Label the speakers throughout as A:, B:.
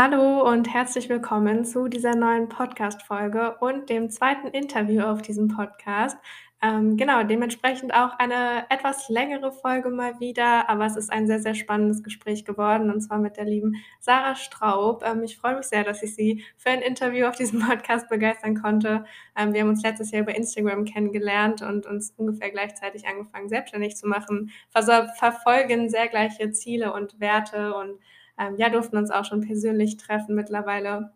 A: Hallo und herzlich willkommen zu dieser neuen Podcast-Folge und dem zweiten Interview auf diesem Podcast. Ähm, genau, dementsprechend auch eine etwas längere Folge mal wieder, aber es ist ein sehr, sehr spannendes Gespräch geworden und zwar mit der lieben Sarah Straub. Ähm, ich freue mich sehr, dass ich sie für ein Interview auf diesem Podcast begeistern konnte. Ähm, wir haben uns letztes Jahr über Instagram kennengelernt und uns ungefähr gleichzeitig angefangen, selbstständig zu machen, verfolgen sehr gleiche Ziele und Werte und ähm, ja, durften uns auch schon persönlich treffen mittlerweile.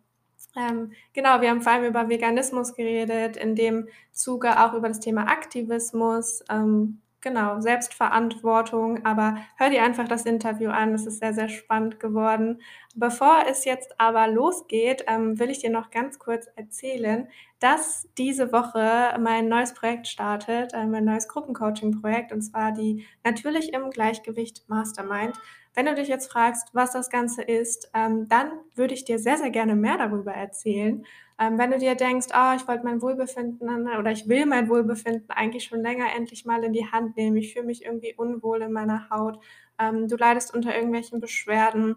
A: Ähm, genau, wir haben vor allem über Veganismus geredet, in dem Zuge auch über das Thema Aktivismus, ähm, genau, Selbstverantwortung. Aber hör dir einfach das Interview an, es ist sehr, sehr spannend geworden. Bevor es jetzt aber losgeht, ähm, will ich dir noch ganz kurz erzählen, dass diese Woche mein neues Projekt startet, äh, mein neues Gruppencoaching-Projekt, und zwar die Natürlich im Gleichgewicht Mastermind. Wenn du dich jetzt fragst, was das Ganze ist, ähm, dann würde ich dir sehr, sehr gerne mehr darüber erzählen. Ähm, wenn du dir denkst, oh, ich wollte mein Wohlbefinden oder ich will mein Wohlbefinden eigentlich schon länger endlich mal in die Hand nehmen, ich fühle mich irgendwie unwohl in meiner Haut, ähm, du leidest unter irgendwelchen Beschwerden,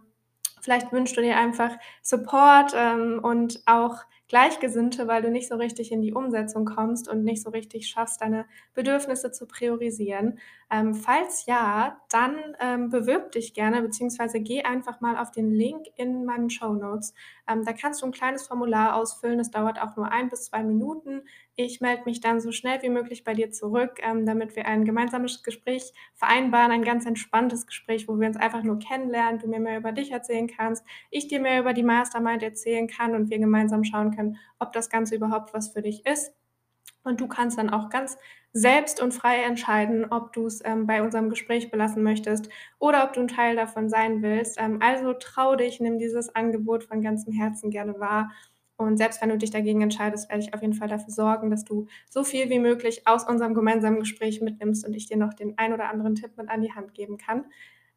A: vielleicht wünschst du dir einfach Support ähm, und auch Gleichgesinnte, weil du nicht so richtig in die Umsetzung kommst und nicht so richtig schaffst, deine Bedürfnisse zu priorisieren. Ähm, falls ja, dann ähm, bewirb dich gerne, beziehungsweise geh einfach mal auf den Link in meinen Show Notes. Ähm, da kannst du ein kleines Formular ausfüllen. Es dauert auch nur ein bis zwei Minuten. Ich melde mich dann so schnell wie möglich bei dir zurück, ähm, damit wir ein gemeinsames Gespräch vereinbaren, ein ganz entspanntes Gespräch, wo wir uns einfach nur kennenlernen, du mir mehr über dich erzählen kannst, ich dir mehr über die Mastermind erzählen kann und wir gemeinsam schauen können, ob das Ganze überhaupt was für dich ist. Und du kannst dann auch ganz selbst und frei entscheiden, ob du es ähm, bei unserem Gespräch belassen möchtest oder ob du ein Teil davon sein willst. Ähm, also trau dich, nimm dieses Angebot von ganzem Herzen gerne wahr. Und selbst wenn du dich dagegen entscheidest, werde ich auf jeden Fall dafür sorgen, dass du so viel wie möglich aus unserem gemeinsamen Gespräch mitnimmst und ich dir noch den ein oder anderen Tipp mit an die Hand geben kann.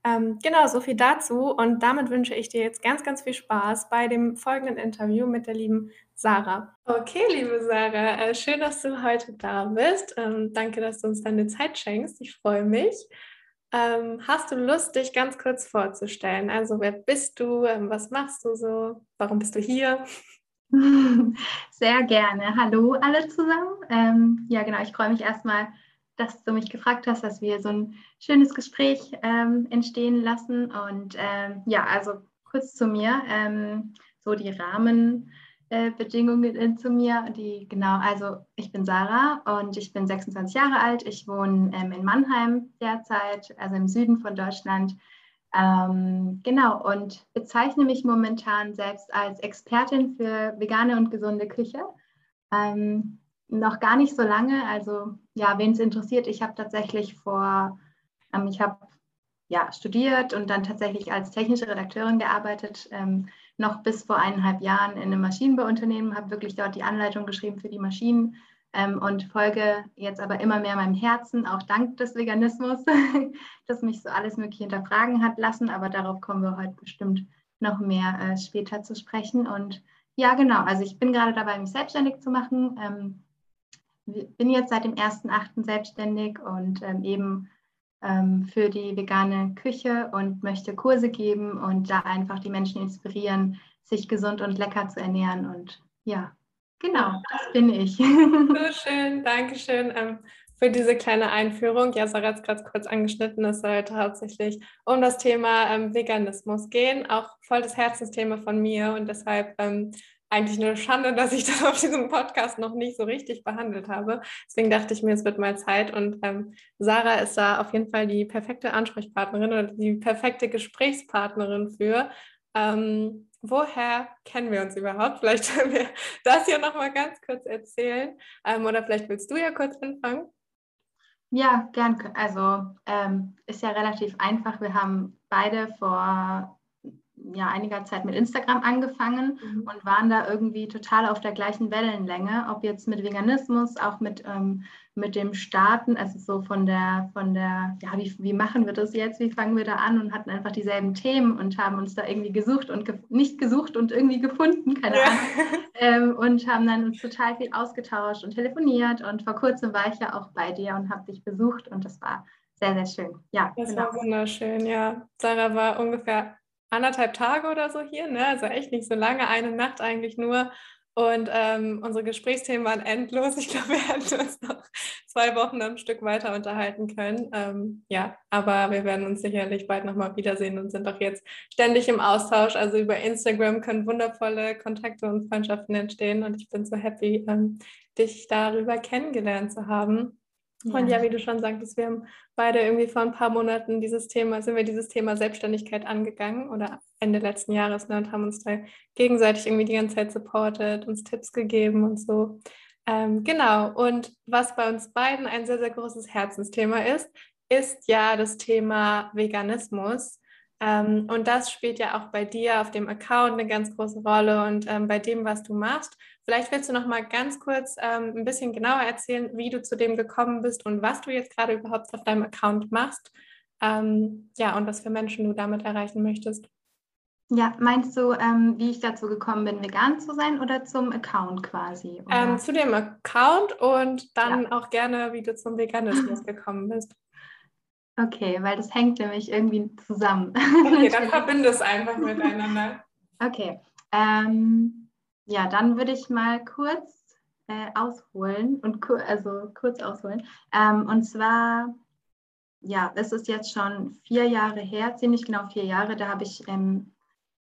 A: Ähm, genau, so viel dazu. Und damit wünsche ich dir jetzt ganz, ganz viel Spaß bei dem folgenden Interview mit der lieben Sarah. Okay, liebe Sarah, äh, schön, dass du heute da bist. Ähm, danke, dass du uns deine Zeit schenkst. Ich freue mich. Ähm, hast du Lust, dich ganz kurz vorzustellen? Also, wer bist du? Ähm, was machst du so? Warum bist du hier?
B: Sehr gerne. Hallo alle zusammen. Ähm, ja, genau, ich freue mich erstmal dass du mich gefragt hast, dass wir so ein schönes Gespräch ähm, entstehen lassen. Und ähm, ja, also kurz zu mir, ähm, so die Rahmenbedingungen äh, zu mir. Die genau, also ich bin Sarah und ich bin 26 Jahre alt. Ich wohne ähm, in Mannheim derzeit, also im Süden von Deutschland. Ähm, genau, und bezeichne mich momentan selbst als Expertin für vegane und gesunde Küche. Ähm, noch gar nicht so lange. Also ja, wen es interessiert, ich habe tatsächlich vor, ähm, ich habe ja studiert und dann tatsächlich als technische Redakteurin gearbeitet, ähm, noch bis vor eineinhalb Jahren in einem Maschinenbauunternehmen, habe wirklich dort die Anleitung geschrieben für die Maschinen ähm, und folge jetzt aber immer mehr meinem Herzen, auch dank des Veganismus, das mich so alles Mögliche hinterfragen hat lassen. Aber darauf kommen wir heute bestimmt noch mehr äh, später zu sprechen. Und ja, genau, also ich bin gerade dabei, mich selbstständig zu machen. Ähm, bin jetzt seit dem 1.8. selbstständig und ähm, eben ähm, für die vegane Küche und möchte Kurse geben und da einfach die Menschen inspirieren, sich gesund und lecker zu ernähren. Und ja, genau, das bin ich.
A: So schön, danke schön. Ähm, für diese kleine Einführung. Ja, Sarah hat es gerade kurz angeschnitten, es sollte hauptsächlich um das Thema ähm, Veganismus gehen, auch voll das Herzensthema von mir und deshalb ähm, eigentlich eine Schande, dass ich das auf diesem Podcast noch nicht so richtig behandelt habe. Deswegen dachte ich mir, es wird mal Zeit. Und ähm, Sarah ist da auf jeden Fall die perfekte Ansprechpartnerin oder die perfekte Gesprächspartnerin für. Ähm, woher kennen wir uns überhaupt? Vielleicht können wir das ja noch mal ganz kurz erzählen. Ähm, oder vielleicht willst du ja kurz anfangen.
B: Ja, gern. Also ähm, ist ja relativ einfach. Wir haben beide vor ja, einiger Zeit mit Instagram angefangen mhm. und waren da irgendwie total auf der gleichen Wellenlänge, ob jetzt mit Veganismus, auch mit, ähm, mit dem Starten, also so von der, von der, ja, wie, wie machen wir das jetzt, wie fangen wir da an und hatten einfach dieselben Themen und haben uns da irgendwie gesucht und ge nicht gesucht und irgendwie gefunden, keine ja. Ahnung, ähm, und haben dann uns total viel ausgetauscht und telefoniert und vor kurzem war ich ja auch bei dir und habe dich besucht und das war sehr, sehr schön. Ja,
A: das genau. war wunderschön, ja. Sarah war ungefähr anderthalb Tage oder so hier, ne? also echt nicht so lange, eine Nacht eigentlich nur. Und ähm, unsere Gesprächsthemen waren endlos. Ich glaube, wir hätten uns noch zwei Wochen am Stück weiter unterhalten können. Ähm, ja, aber wir werden uns sicherlich bald nochmal wiedersehen und sind auch jetzt ständig im Austausch. Also über Instagram können wundervolle Kontakte und Freundschaften entstehen. Und ich bin so happy, ähm, dich darüber kennengelernt zu haben. Ja. Und ja, wie du schon sagtest, wir haben beide irgendwie vor ein paar Monaten dieses Thema, sind wir dieses Thema Selbstständigkeit angegangen oder Ende letzten Jahres ne, und haben uns da gegenseitig irgendwie die ganze Zeit supportet, uns Tipps gegeben und so. Ähm, genau, und was bei uns beiden ein sehr, sehr großes Herzensthema ist, ist ja das Thema Veganismus. Ähm, und das spielt ja auch bei dir auf dem Account eine ganz große Rolle und ähm, bei dem, was du machst. Vielleicht willst du noch mal ganz kurz ähm, ein bisschen genauer erzählen, wie du zu dem gekommen bist und was du jetzt gerade überhaupt auf deinem Account machst. Ähm, ja, und was für Menschen du damit erreichen möchtest.
B: Ja, meinst du, ähm, wie ich dazu gekommen bin, vegan zu sein oder zum Account quasi?
A: Ähm, zu dem Account und dann ja. auch gerne, wie du zum Veganismus gekommen bist.
B: Okay, weil das hängt nämlich irgendwie zusammen.
A: Okay, dann verbinde es einfach miteinander.
B: Okay. Ähm, ja, dann würde ich mal kurz äh, ausholen und ku also kurz ausholen. Ähm, und zwar, ja, es ist jetzt schon vier Jahre her, ziemlich genau vier Jahre. Da habe ich ähm,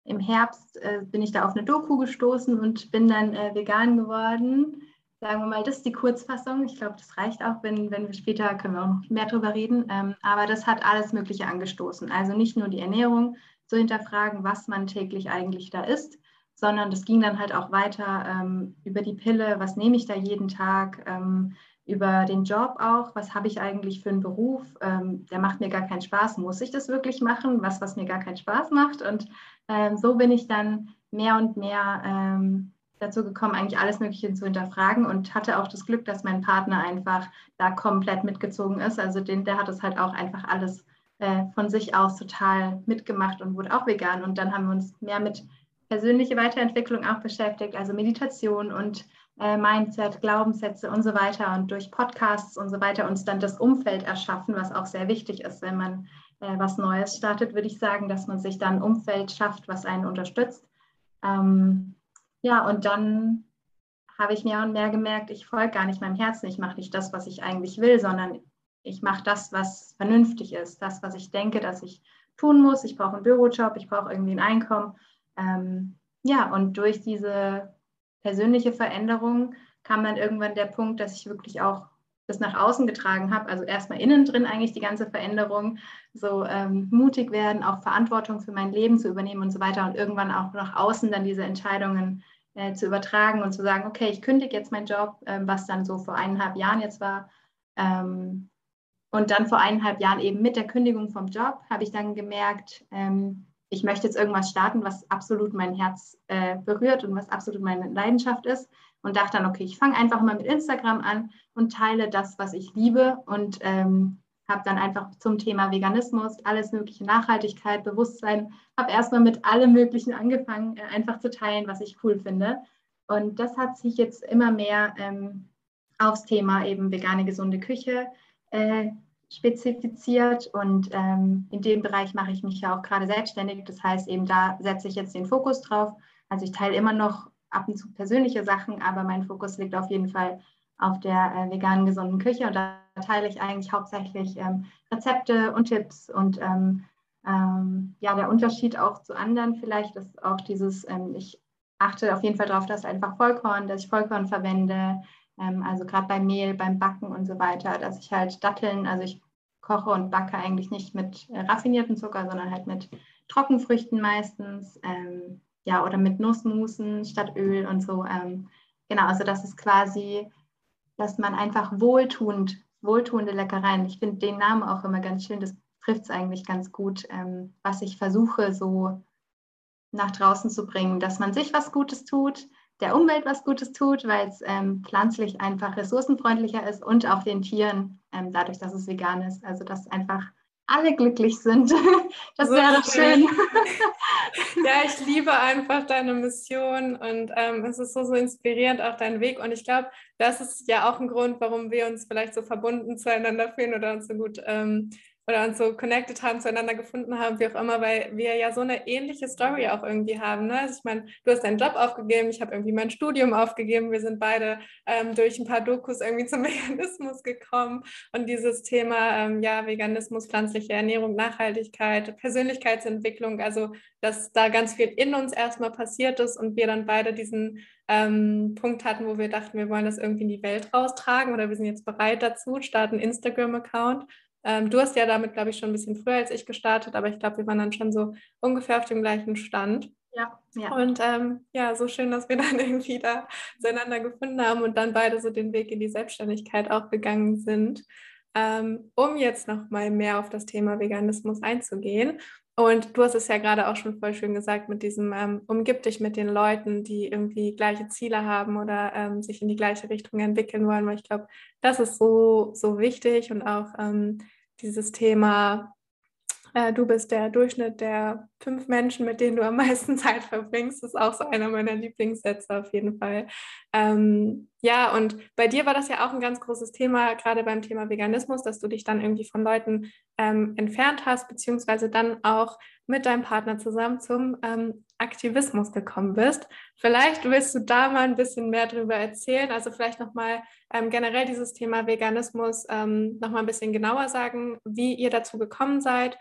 B: im Herbst äh, bin ich da auf eine Doku gestoßen und bin dann äh, vegan geworden. Sagen wir mal, das ist die Kurzfassung. Ich glaube, das reicht auch, wenn, wenn wir später können wir auch noch mehr drüber reden. Ähm, aber das hat alles Mögliche angestoßen. Also nicht nur die Ernährung zu hinterfragen, was man täglich eigentlich da isst, sondern das ging dann halt auch weiter ähm, über die Pille, was nehme ich da jeden Tag, ähm, über den Job auch, was habe ich eigentlich für einen Beruf, ähm, der macht mir gar keinen Spaß, muss ich das wirklich machen, was, was mir gar keinen Spaß macht. Und ähm, so bin ich dann mehr und mehr ähm, dazu gekommen, eigentlich alles Mögliche zu hinterfragen und hatte auch das Glück, dass mein Partner einfach da komplett mitgezogen ist. Also den, der hat es halt auch einfach alles äh, von sich aus total mitgemacht und wurde auch vegan. Und dann haben wir uns mehr mit persönliche Weiterentwicklung auch beschäftigt, also Meditation und äh, Mindset, Glaubenssätze und so weiter und durch Podcasts und so weiter uns dann das Umfeld erschaffen, was auch sehr wichtig ist, wenn man äh, was Neues startet, würde ich sagen, dass man sich dann ein Umfeld schafft, was einen unterstützt. Ähm, ja, und dann habe ich mehr und mehr gemerkt, ich folge gar nicht meinem Herzen, ich mache nicht das, was ich eigentlich will, sondern ich mache das, was vernünftig ist, das, was ich denke, dass ich tun muss. Ich brauche einen Bürojob, ich brauche irgendwie ein Einkommen ähm, ja, und durch diese persönliche Veränderung kam dann irgendwann der Punkt, dass ich wirklich auch das nach außen getragen habe. Also erstmal innen drin eigentlich die ganze Veränderung, so ähm, mutig werden, auch Verantwortung für mein Leben zu übernehmen und so weiter und irgendwann auch nach außen dann diese Entscheidungen äh, zu übertragen und zu sagen, okay, ich kündige jetzt meinen Job, äh, was dann so vor eineinhalb Jahren jetzt war. Ähm, und dann vor eineinhalb Jahren eben mit der Kündigung vom Job habe ich dann gemerkt, ähm, ich möchte jetzt irgendwas starten, was absolut mein Herz äh, berührt und was absolut meine Leidenschaft ist. Und dachte dann, okay, ich fange einfach mal mit Instagram an und teile das, was ich liebe und ähm, habe dann einfach zum Thema Veganismus, alles mögliche Nachhaltigkeit, Bewusstsein, habe erstmal mit allem Möglichen angefangen, äh, einfach zu teilen, was ich cool finde. Und das hat sich jetzt immer mehr ähm, aufs Thema eben vegane, gesunde Küche äh, spezifiziert und ähm, in dem Bereich mache ich mich ja auch gerade selbstständig. Das heißt, eben da setze ich jetzt den Fokus drauf. Also ich teile immer noch ab und zu persönliche Sachen, aber mein Fokus liegt auf jeden Fall auf der äh, veganen gesunden Küche und da teile ich eigentlich hauptsächlich ähm, Rezepte und Tipps und ähm, ähm ja, der Unterschied auch zu anderen vielleicht ist auch dieses, ähm, ich achte auf jeden Fall darauf, dass einfach Vollkorn, dass ich Vollkorn verwende, also gerade beim Mehl, beim Backen und so weiter, dass ich halt Datteln, also ich koche und backe eigentlich nicht mit äh, raffinierten Zucker, sondern halt mit Trockenfrüchten meistens, ähm, ja, oder mit Nussmusen statt Öl und so. Ähm, genau, also das ist quasi, dass man einfach wohltuend, wohltuende Leckereien, ich finde den Namen auch immer ganz schön, das trifft es eigentlich ganz gut, ähm, was ich versuche so nach draußen zu bringen, dass man sich was Gutes tut, der Umwelt was Gutes tut, weil es ähm, pflanzlich einfach ressourcenfreundlicher ist und auch den Tieren, ähm, dadurch, dass es vegan ist. Also dass einfach alle glücklich sind. Das so wäre doch schön.
A: ja, ich liebe einfach deine Mission und ähm, es ist so, so inspirierend, auch dein Weg. Und ich glaube, das ist ja auch ein Grund, warum wir uns vielleicht so verbunden zueinander fühlen oder uns so gut ähm, oder uns so connected haben, zueinander gefunden haben, wie auch immer, weil wir ja so eine ähnliche Story auch irgendwie haben. Ne? Also ich meine, du hast deinen Job aufgegeben, ich habe irgendwie mein Studium aufgegeben, wir sind beide ähm, durch ein paar Dokus irgendwie zum Veganismus gekommen und dieses Thema, ähm, ja, Veganismus, pflanzliche Ernährung, Nachhaltigkeit, Persönlichkeitsentwicklung, also dass da ganz viel in uns erstmal passiert ist und wir dann beide diesen ähm, Punkt hatten, wo wir dachten, wir wollen das irgendwie in die Welt raustragen oder wir sind jetzt bereit dazu, starten Instagram-Account. Ähm, du hast ja damit, glaube ich, schon ein bisschen früher als ich gestartet, aber ich glaube, wir waren dann schon so ungefähr auf dem gleichen Stand.
B: Ja, ja.
A: Und ähm, ja, so schön, dass wir dann irgendwie da zueinander gefunden haben und dann beide so den Weg in die Selbstständigkeit auch gegangen sind. Ähm, um jetzt noch mal mehr auf das Thema Veganismus einzugehen und du hast es ja gerade auch schon voll schön gesagt mit diesem, ähm, umgib dich mit den Leuten, die irgendwie gleiche Ziele haben oder ähm, sich in die gleiche Richtung entwickeln wollen, weil ich glaube, das ist so, so wichtig und auch ähm, dieses Thema äh, du bist der Durchschnitt der fünf Menschen, mit denen du am meisten Zeit verbringst. Ist auch so einer meiner Lieblingssätze auf jeden Fall. Ähm, ja, und bei dir war das ja auch ein ganz großes Thema, gerade beim Thema Veganismus, dass du dich dann irgendwie von Leuten ähm, entfernt hast, beziehungsweise dann auch mit deinem Partner zusammen zum ähm, Aktivismus gekommen bist. Vielleicht willst du da mal ein bisschen mehr darüber erzählen, also vielleicht nochmal ähm, generell dieses Thema Veganismus ähm, nochmal ein bisschen genauer sagen, wie ihr dazu gekommen seid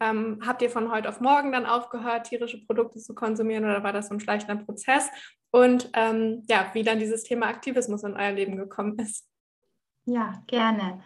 A: ähm, habt ihr von heute auf morgen dann aufgehört, tierische Produkte zu konsumieren oder war das so ein schleichender Prozess? Und ähm, ja, wie dann dieses Thema Aktivismus in euer Leben gekommen ist.
B: Ja, gerne.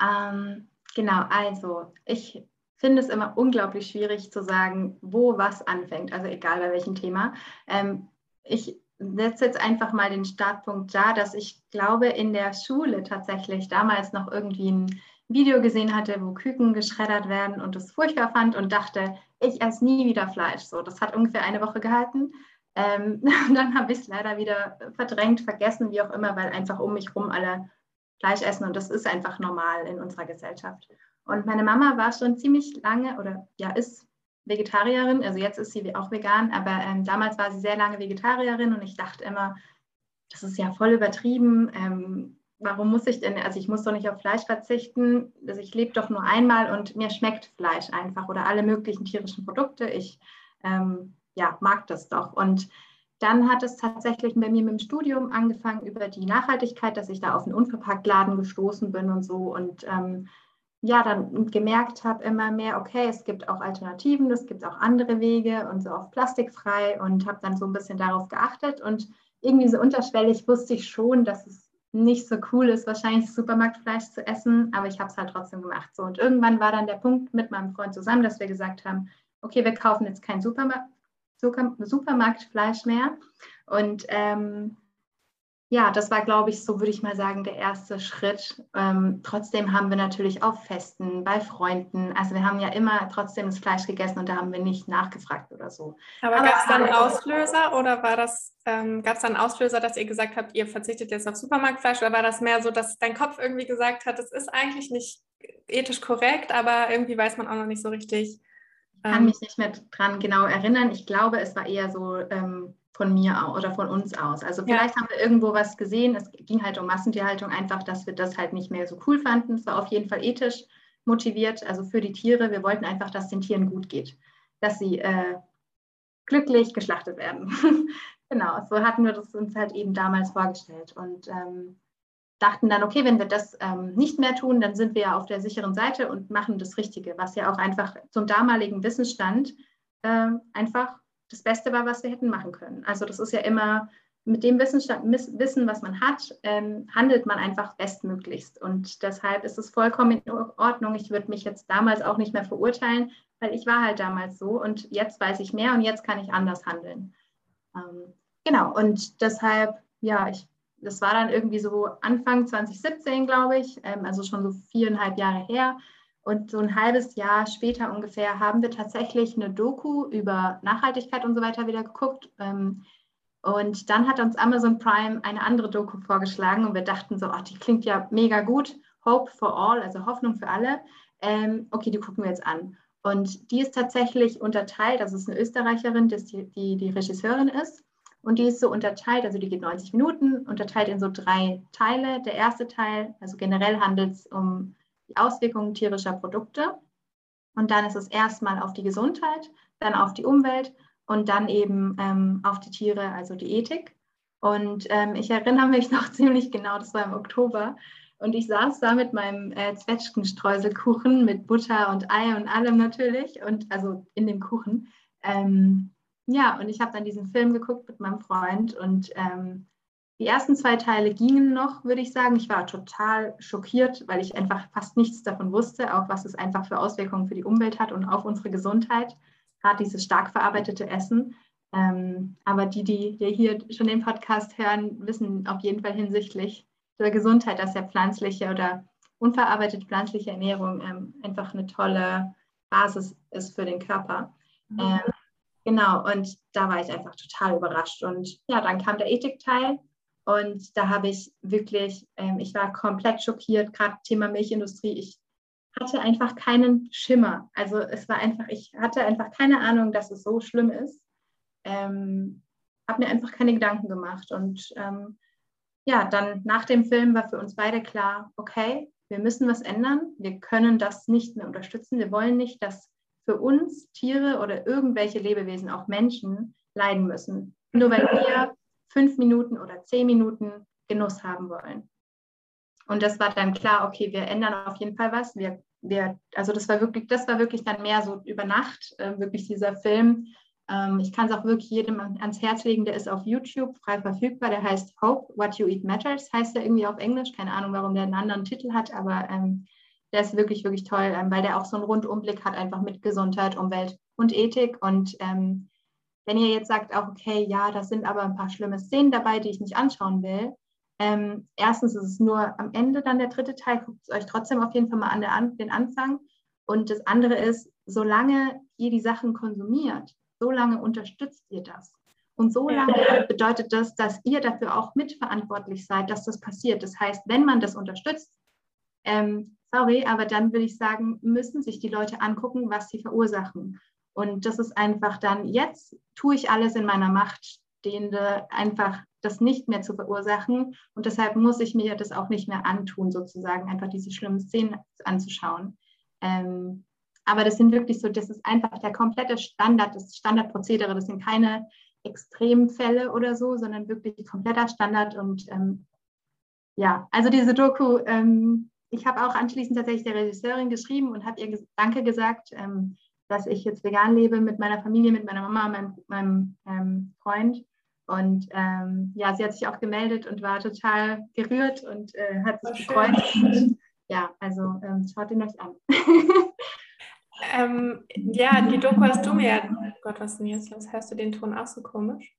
B: Ähm, genau, also ich finde es immer unglaublich schwierig zu sagen, wo was anfängt, also egal bei welchem Thema. Ähm, ich setze jetzt einfach mal den Startpunkt da, dass ich glaube, in der Schule tatsächlich damals noch irgendwie ein Video gesehen hatte, wo Küken geschreddert werden und es furchtbar fand und dachte, ich esse nie wieder Fleisch. So, das hat ungefähr eine Woche gehalten. Ähm, dann habe ich es leider wieder verdrängt, vergessen, wie auch immer, weil einfach um mich herum alle Fleisch essen und das ist einfach normal in unserer Gesellschaft. Und meine Mama war schon ziemlich lange oder ja, ist Vegetarierin, also jetzt ist sie auch vegan, aber ähm, damals war sie sehr lange Vegetarierin und ich dachte immer, das ist ja voll übertrieben. Ähm, warum muss ich denn, also ich muss doch nicht auf Fleisch verzichten, also ich lebe doch nur einmal und mir schmeckt Fleisch einfach oder alle möglichen tierischen Produkte. Ich ähm, ja, mag das doch. Und dann hat es tatsächlich bei mir mit dem Studium angefangen über die Nachhaltigkeit, dass ich da auf einen Unverpacktladen gestoßen bin und so und ähm, ja, dann gemerkt habe immer mehr, okay, es gibt auch Alternativen, es gibt auch andere Wege und so auf plastikfrei und habe dann so ein bisschen darauf geachtet und irgendwie so unterschwellig wusste ich schon, dass es nicht so cool ist, wahrscheinlich Supermarktfleisch zu essen, aber ich habe es halt trotzdem gemacht. So. Und irgendwann war dann der Punkt mit meinem Freund zusammen, dass wir gesagt haben, okay, wir kaufen jetzt kein Supermarkt, Supermarktfleisch mehr. Und ähm, ja, das war, glaube ich, so würde ich mal sagen, der erste Schritt. Ähm, trotzdem haben wir natürlich auf Festen, bei Freunden, also wir haben ja immer trotzdem das Fleisch gegessen und da haben wir nicht nachgefragt oder so.
A: Aber, Aber gab es dann Auslöser oder war das, ähm, gab es dann Auslöser, dass ihr gesagt habt, ihr verzichtet jetzt auf Supermarktfleisch oder war das mehr so, dass dein Kopf irgendwie gesagt hat, es ist eigentlich nicht ethisch korrekt, aber irgendwie weiß man auch noch nicht so richtig.
B: Ich kann ähm, mich nicht mehr dran genau erinnern. Ich glaube, es war eher so, ähm, von mir aus oder von uns aus. Also vielleicht ja. haben wir irgendwo was gesehen. Es ging halt um Massentierhaltung einfach, dass wir das halt nicht mehr so cool fanden. Es war auf jeden Fall ethisch motiviert, also für die Tiere. Wir wollten einfach, dass den Tieren gut geht, dass sie äh, glücklich geschlachtet werden. genau, so hatten wir das uns halt eben damals vorgestellt und ähm, dachten dann, okay, wenn wir das ähm, nicht mehr tun, dann sind wir ja auf der sicheren Seite und machen das Richtige, was ja auch einfach zum damaligen Wissensstand äh, einfach das Beste war, was wir hätten machen können. Also das ist ja immer mit dem Wissen, was man hat, ähm, handelt man einfach bestmöglichst. Und deshalb ist es vollkommen in Ordnung. Ich würde mich jetzt damals auch nicht mehr verurteilen, weil ich war halt damals so und jetzt weiß ich mehr und jetzt kann ich anders handeln. Ähm, genau, und deshalb, ja, ich, das war dann irgendwie so Anfang 2017, glaube ich, ähm, also schon so viereinhalb Jahre her. Und so ein halbes Jahr später ungefähr haben wir tatsächlich eine Doku über Nachhaltigkeit und so weiter wieder geguckt. Ähm, und dann hat uns Amazon Prime eine andere Doku vorgeschlagen und wir dachten so, ach, die klingt ja mega gut. Hope for all, also Hoffnung für alle. Ähm, okay, die gucken wir jetzt an. Und die ist tatsächlich unterteilt, also es ist eine Österreicherin, die, die die Regisseurin ist. Und die ist so unterteilt, also die geht 90 Minuten, unterteilt in so drei Teile. Der erste Teil, also generell handelt es um die Auswirkungen tierischer Produkte. Und dann ist es erstmal auf die Gesundheit, dann auf die Umwelt und dann eben ähm, auf die Tiere, also die Ethik. Und ähm, ich erinnere mich noch ziemlich genau, das war im Oktober. Und ich saß da mit meinem äh, Zwetschgenstreuselkuchen mit Butter und Ei und allem natürlich. Und also in dem Kuchen. Ähm, ja, und ich habe dann diesen Film geguckt mit meinem Freund und ähm, die ersten zwei Teile gingen noch, würde ich sagen. Ich war total schockiert, weil ich einfach fast nichts davon wusste, auch was es einfach für Auswirkungen für die Umwelt hat und auf unsere Gesundheit. Gerade dieses stark verarbeitete Essen. Ähm, aber die, die hier schon den Podcast hören, wissen auf jeden Fall hinsichtlich der Gesundheit, dass ja pflanzliche oder unverarbeitete pflanzliche Ernährung ähm, einfach eine tolle Basis ist für den Körper. Mhm. Ähm, genau, und da war ich einfach total überrascht. Und ja, dann kam der Ethikteil und da habe ich wirklich, ähm, ich war komplett schockiert, gerade Thema Milchindustrie. Ich hatte einfach keinen Schimmer. Also es war einfach, ich hatte einfach keine Ahnung, dass es so schlimm ist. Ähm, habe mir einfach keine Gedanken gemacht. Und ähm, ja, dann nach dem Film war für uns beide klar, okay, wir müssen was ändern. Wir können das nicht mehr unterstützen. Wir wollen nicht, dass für uns Tiere oder irgendwelche Lebewesen, auch Menschen, leiden müssen. Nur weil wir fünf Minuten oder zehn Minuten Genuss haben wollen. Und das war dann klar, okay, wir ändern auf jeden Fall was. Wir, wir, also das war wirklich, das war wirklich dann mehr so über Nacht, äh, wirklich dieser Film. Ähm, ich kann es auch wirklich jedem ans Herz legen, der ist auf YouTube frei verfügbar. Der heißt Hope, What You Eat Matters, heißt er irgendwie auf Englisch. Keine Ahnung, warum der einen anderen Titel hat, aber ähm, der ist wirklich, wirklich toll, ähm, weil der auch so einen Rundumblick hat, einfach mit Gesundheit, Umwelt und Ethik. Und ähm, wenn ihr jetzt sagt, auch okay, ja, da sind aber ein paar schlimme Szenen dabei, die ich nicht anschauen will, ähm, erstens ist es nur am Ende dann der dritte Teil, guckt es euch trotzdem auf jeden Fall mal an der, an, den Anfang. Und das andere ist, solange ihr die Sachen konsumiert, solange unterstützt ihr das. Und so lange bedeutet das, dass ihr dafür auch mitverantwortlich seid, dass das passiert. Das heißt, wenn man das unterstützt, ähm, sorry, aber dann würde ich sagen, müssen sich die Leute angucken, was sie verursachen. Und das ist einfach dann, jetzt tue ich alles in meiner Macht Stehende, einfach das nicht mehr zu verursachen. Und deshalb muss ich mir das auch nicht mehr antun, sozusagen, einfach diese schlimmen Szenen anzuschauen. Ähm, aber das sind wirklich so, das ist einfach der komplette Standard, das Standardprozedere. Das sind keine Extremfälle oder so, sondern wirklich kompletter Standard. Und ähm, ja, also diese Doku, ähm, ich habe auch anschließend tatsächlich der Regisseurin geschrieben und habe ihr Danke gesagt. Dass ich jetzt vegan lebe mit meiner Familie, mit meiner Mama, meinem, meinem ähm, Freund. Und ähm, ja, sie hat sich auch gemeldet und war total gerührt und äh, hat sich gefreut. ja, also ähm, schaut ihn euch an.
A: Ähm, ja, die Doku hast du mir. Oh Gott, was ist denn jetzt los? Hörst du den Ton auch so komisch?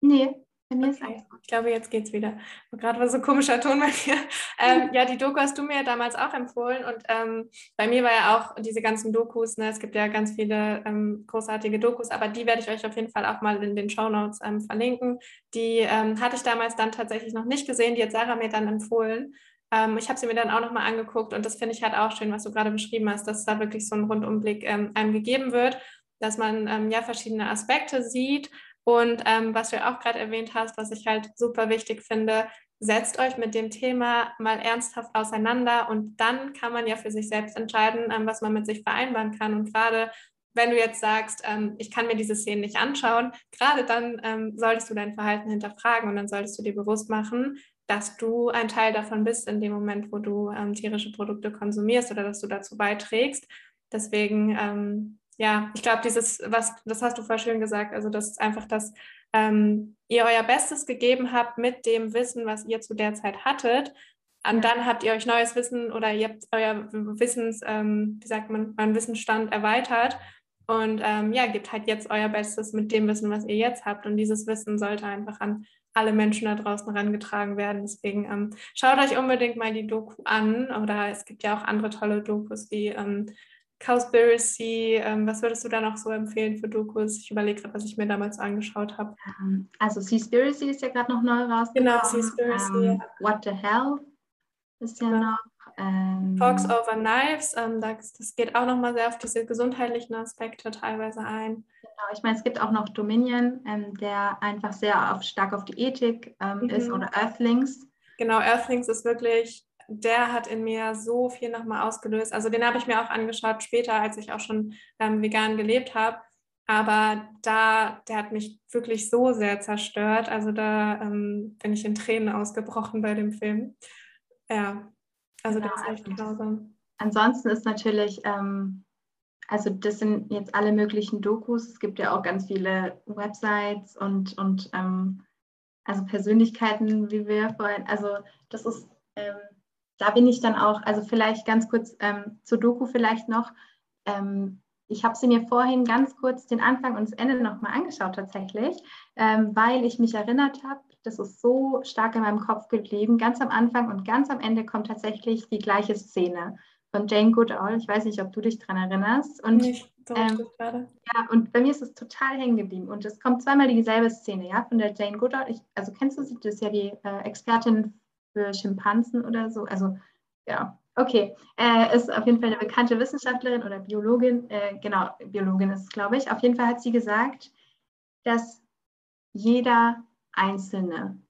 B: Nee, bei mir okay. ist alles
A: gut. Ich glaube, jetzt geht's wieder. Gerade war so ein komischer Ton bei mir. Ähm, ja, die Doku hast du mir damals auch empfohlen und ähm, bei mir war ja auch diese ganzen Dokus, ne, es gibt ja ganz viele ähm, großartige Dokus, aber die werde ich euch auf jeden Fall auch mal in den Show Notes ähm, verlinken. Die ähm, hatte ich damals dann tatsächlich noch nicht gesehen, die hat Sarah mir dann empfohlen. Ähm, ich habe sie mir dann auch nochmal angeguckt und das finde ich halt auch schön, was du gerade beschrieben hast, dass da wirklich so ein Rundumblick einem gegeben wird dass man ja verschiedene Aspekte sieht und ähm, was du auch gerade erwähnt hast, was ich halt super wichtig finde, setzt euch mit dem Thema mal ernsthaft auseinander und dann kann man ja für sich selbst entscheiden, ähm, was man mit sich vereinbaren kann. Und gerade wenn du jetzt sagst, ähm, ich kann mir diese Szenen nicht anschauen, gerade dann ähm, solltest du dein Verhalten hinterfragen und dann solltest du dir bewusst machen, dass du ein Teil davon bist in dem Moment, wo du ähm, tierische Produkte konsumierst oder dass du dazu beiträgst. Deswegen ähm, ja, ich glaube, dieses, was, das hast du vorher schön gesagt, also das ist einfach, dass ähm, ihr euer Bestes gegeben habt mit dem Wissen, was ihr zu der Zeit hattet. Und dann habt ihr euch neues Wissen oder ihr habt euer Wissens, ähm, wie sagt man, euren Wissensstand erweitert und ähm, ja, gebt halt jetzt euer Bestes mit dem Wissen, was ihr jetzt habt. Und dieses Wissen sollte einfach an alle Menschen da draußen herangetragen werden. Deswegen ähm, schaut euch unbedingt mal die Doku an. Oder es gibt ja auch andere tolle Dokus wie ähm, Cowspiracy, ähm, was würdest du da noch so empfehlen für Dokus? Ich überlege gerade, was ich mir damals angeschaut habe.
B: Ähm, also Seaspiracy ist ja gerade noch neu rausgekommen.
A: Genau, Seaspiracy.
B: Ähm, What the Hell ist ja genau. noch.
A: Ähm, Forks over Knives, ähm, das, das, geht auch nochmal sehr auf diese gesundheitlichen Aspekte teilweise ein.
B: Genau, ich meine, es gibt auch noch Dominion, ähm, der einfach sehr auf, stark auf die Ethik ähm, mhm. ist oder Earthlings.
A: Genau, Earthlings ist wirklich der hat in mir so viel nochmal ausgelöst. Also den habe ich mir auch angeschaut später, als ich auch schon ähm, vegan gelebt habe. Aber da, der hat mich wirklich so sehr zerstört. Also da ähm, bin ich in Tränen ausgebrochen bei dem Film. Ja, also genau, das ist echt
B: also grausam. Ansonsten ist natürlich, ähm, also das sind jetzt alle möglichen Dokus. Es gibt ja auch ganz viele Websites und, und ähm, also Persönlichkeiten, wie wir vorhin, also das ist, ähm, da bin ich dann auch, also vielleicht ganz kurz ähm, zur Doku vielleicht noch. Ähm, ich habe sie mir vorhin ganz kurz den Anfang und das Ende nochmal angeschaut tatsächlich, ähm, weil ich mich erinnert habe, das ist so stark in meinem Kopf geblieben. Ganz am Anfang und ganz am Ende kommt tatsächlich die gleiche Szene von Jane Goodall. Ich weiß nicht, ob du dich daran erinnerst. Und, nicht, ähm, ja, und bei mir ist es total hängen geblieben. Und es kommt zweimal dieselbe Szene, ja, von der Jane Goodall. Ich, also kennst du sie? Das ist ja die äh, Expertin für Schimpansen oder so. Also ja, Okay, äh, ist auf jeden Fall eine bekannte Wissenschaftlerin oder Biologin, äh, genau, Biologin ist es, glaube ich. Auf jeden Fall hat sie gesagt, dass jeder Einzelne,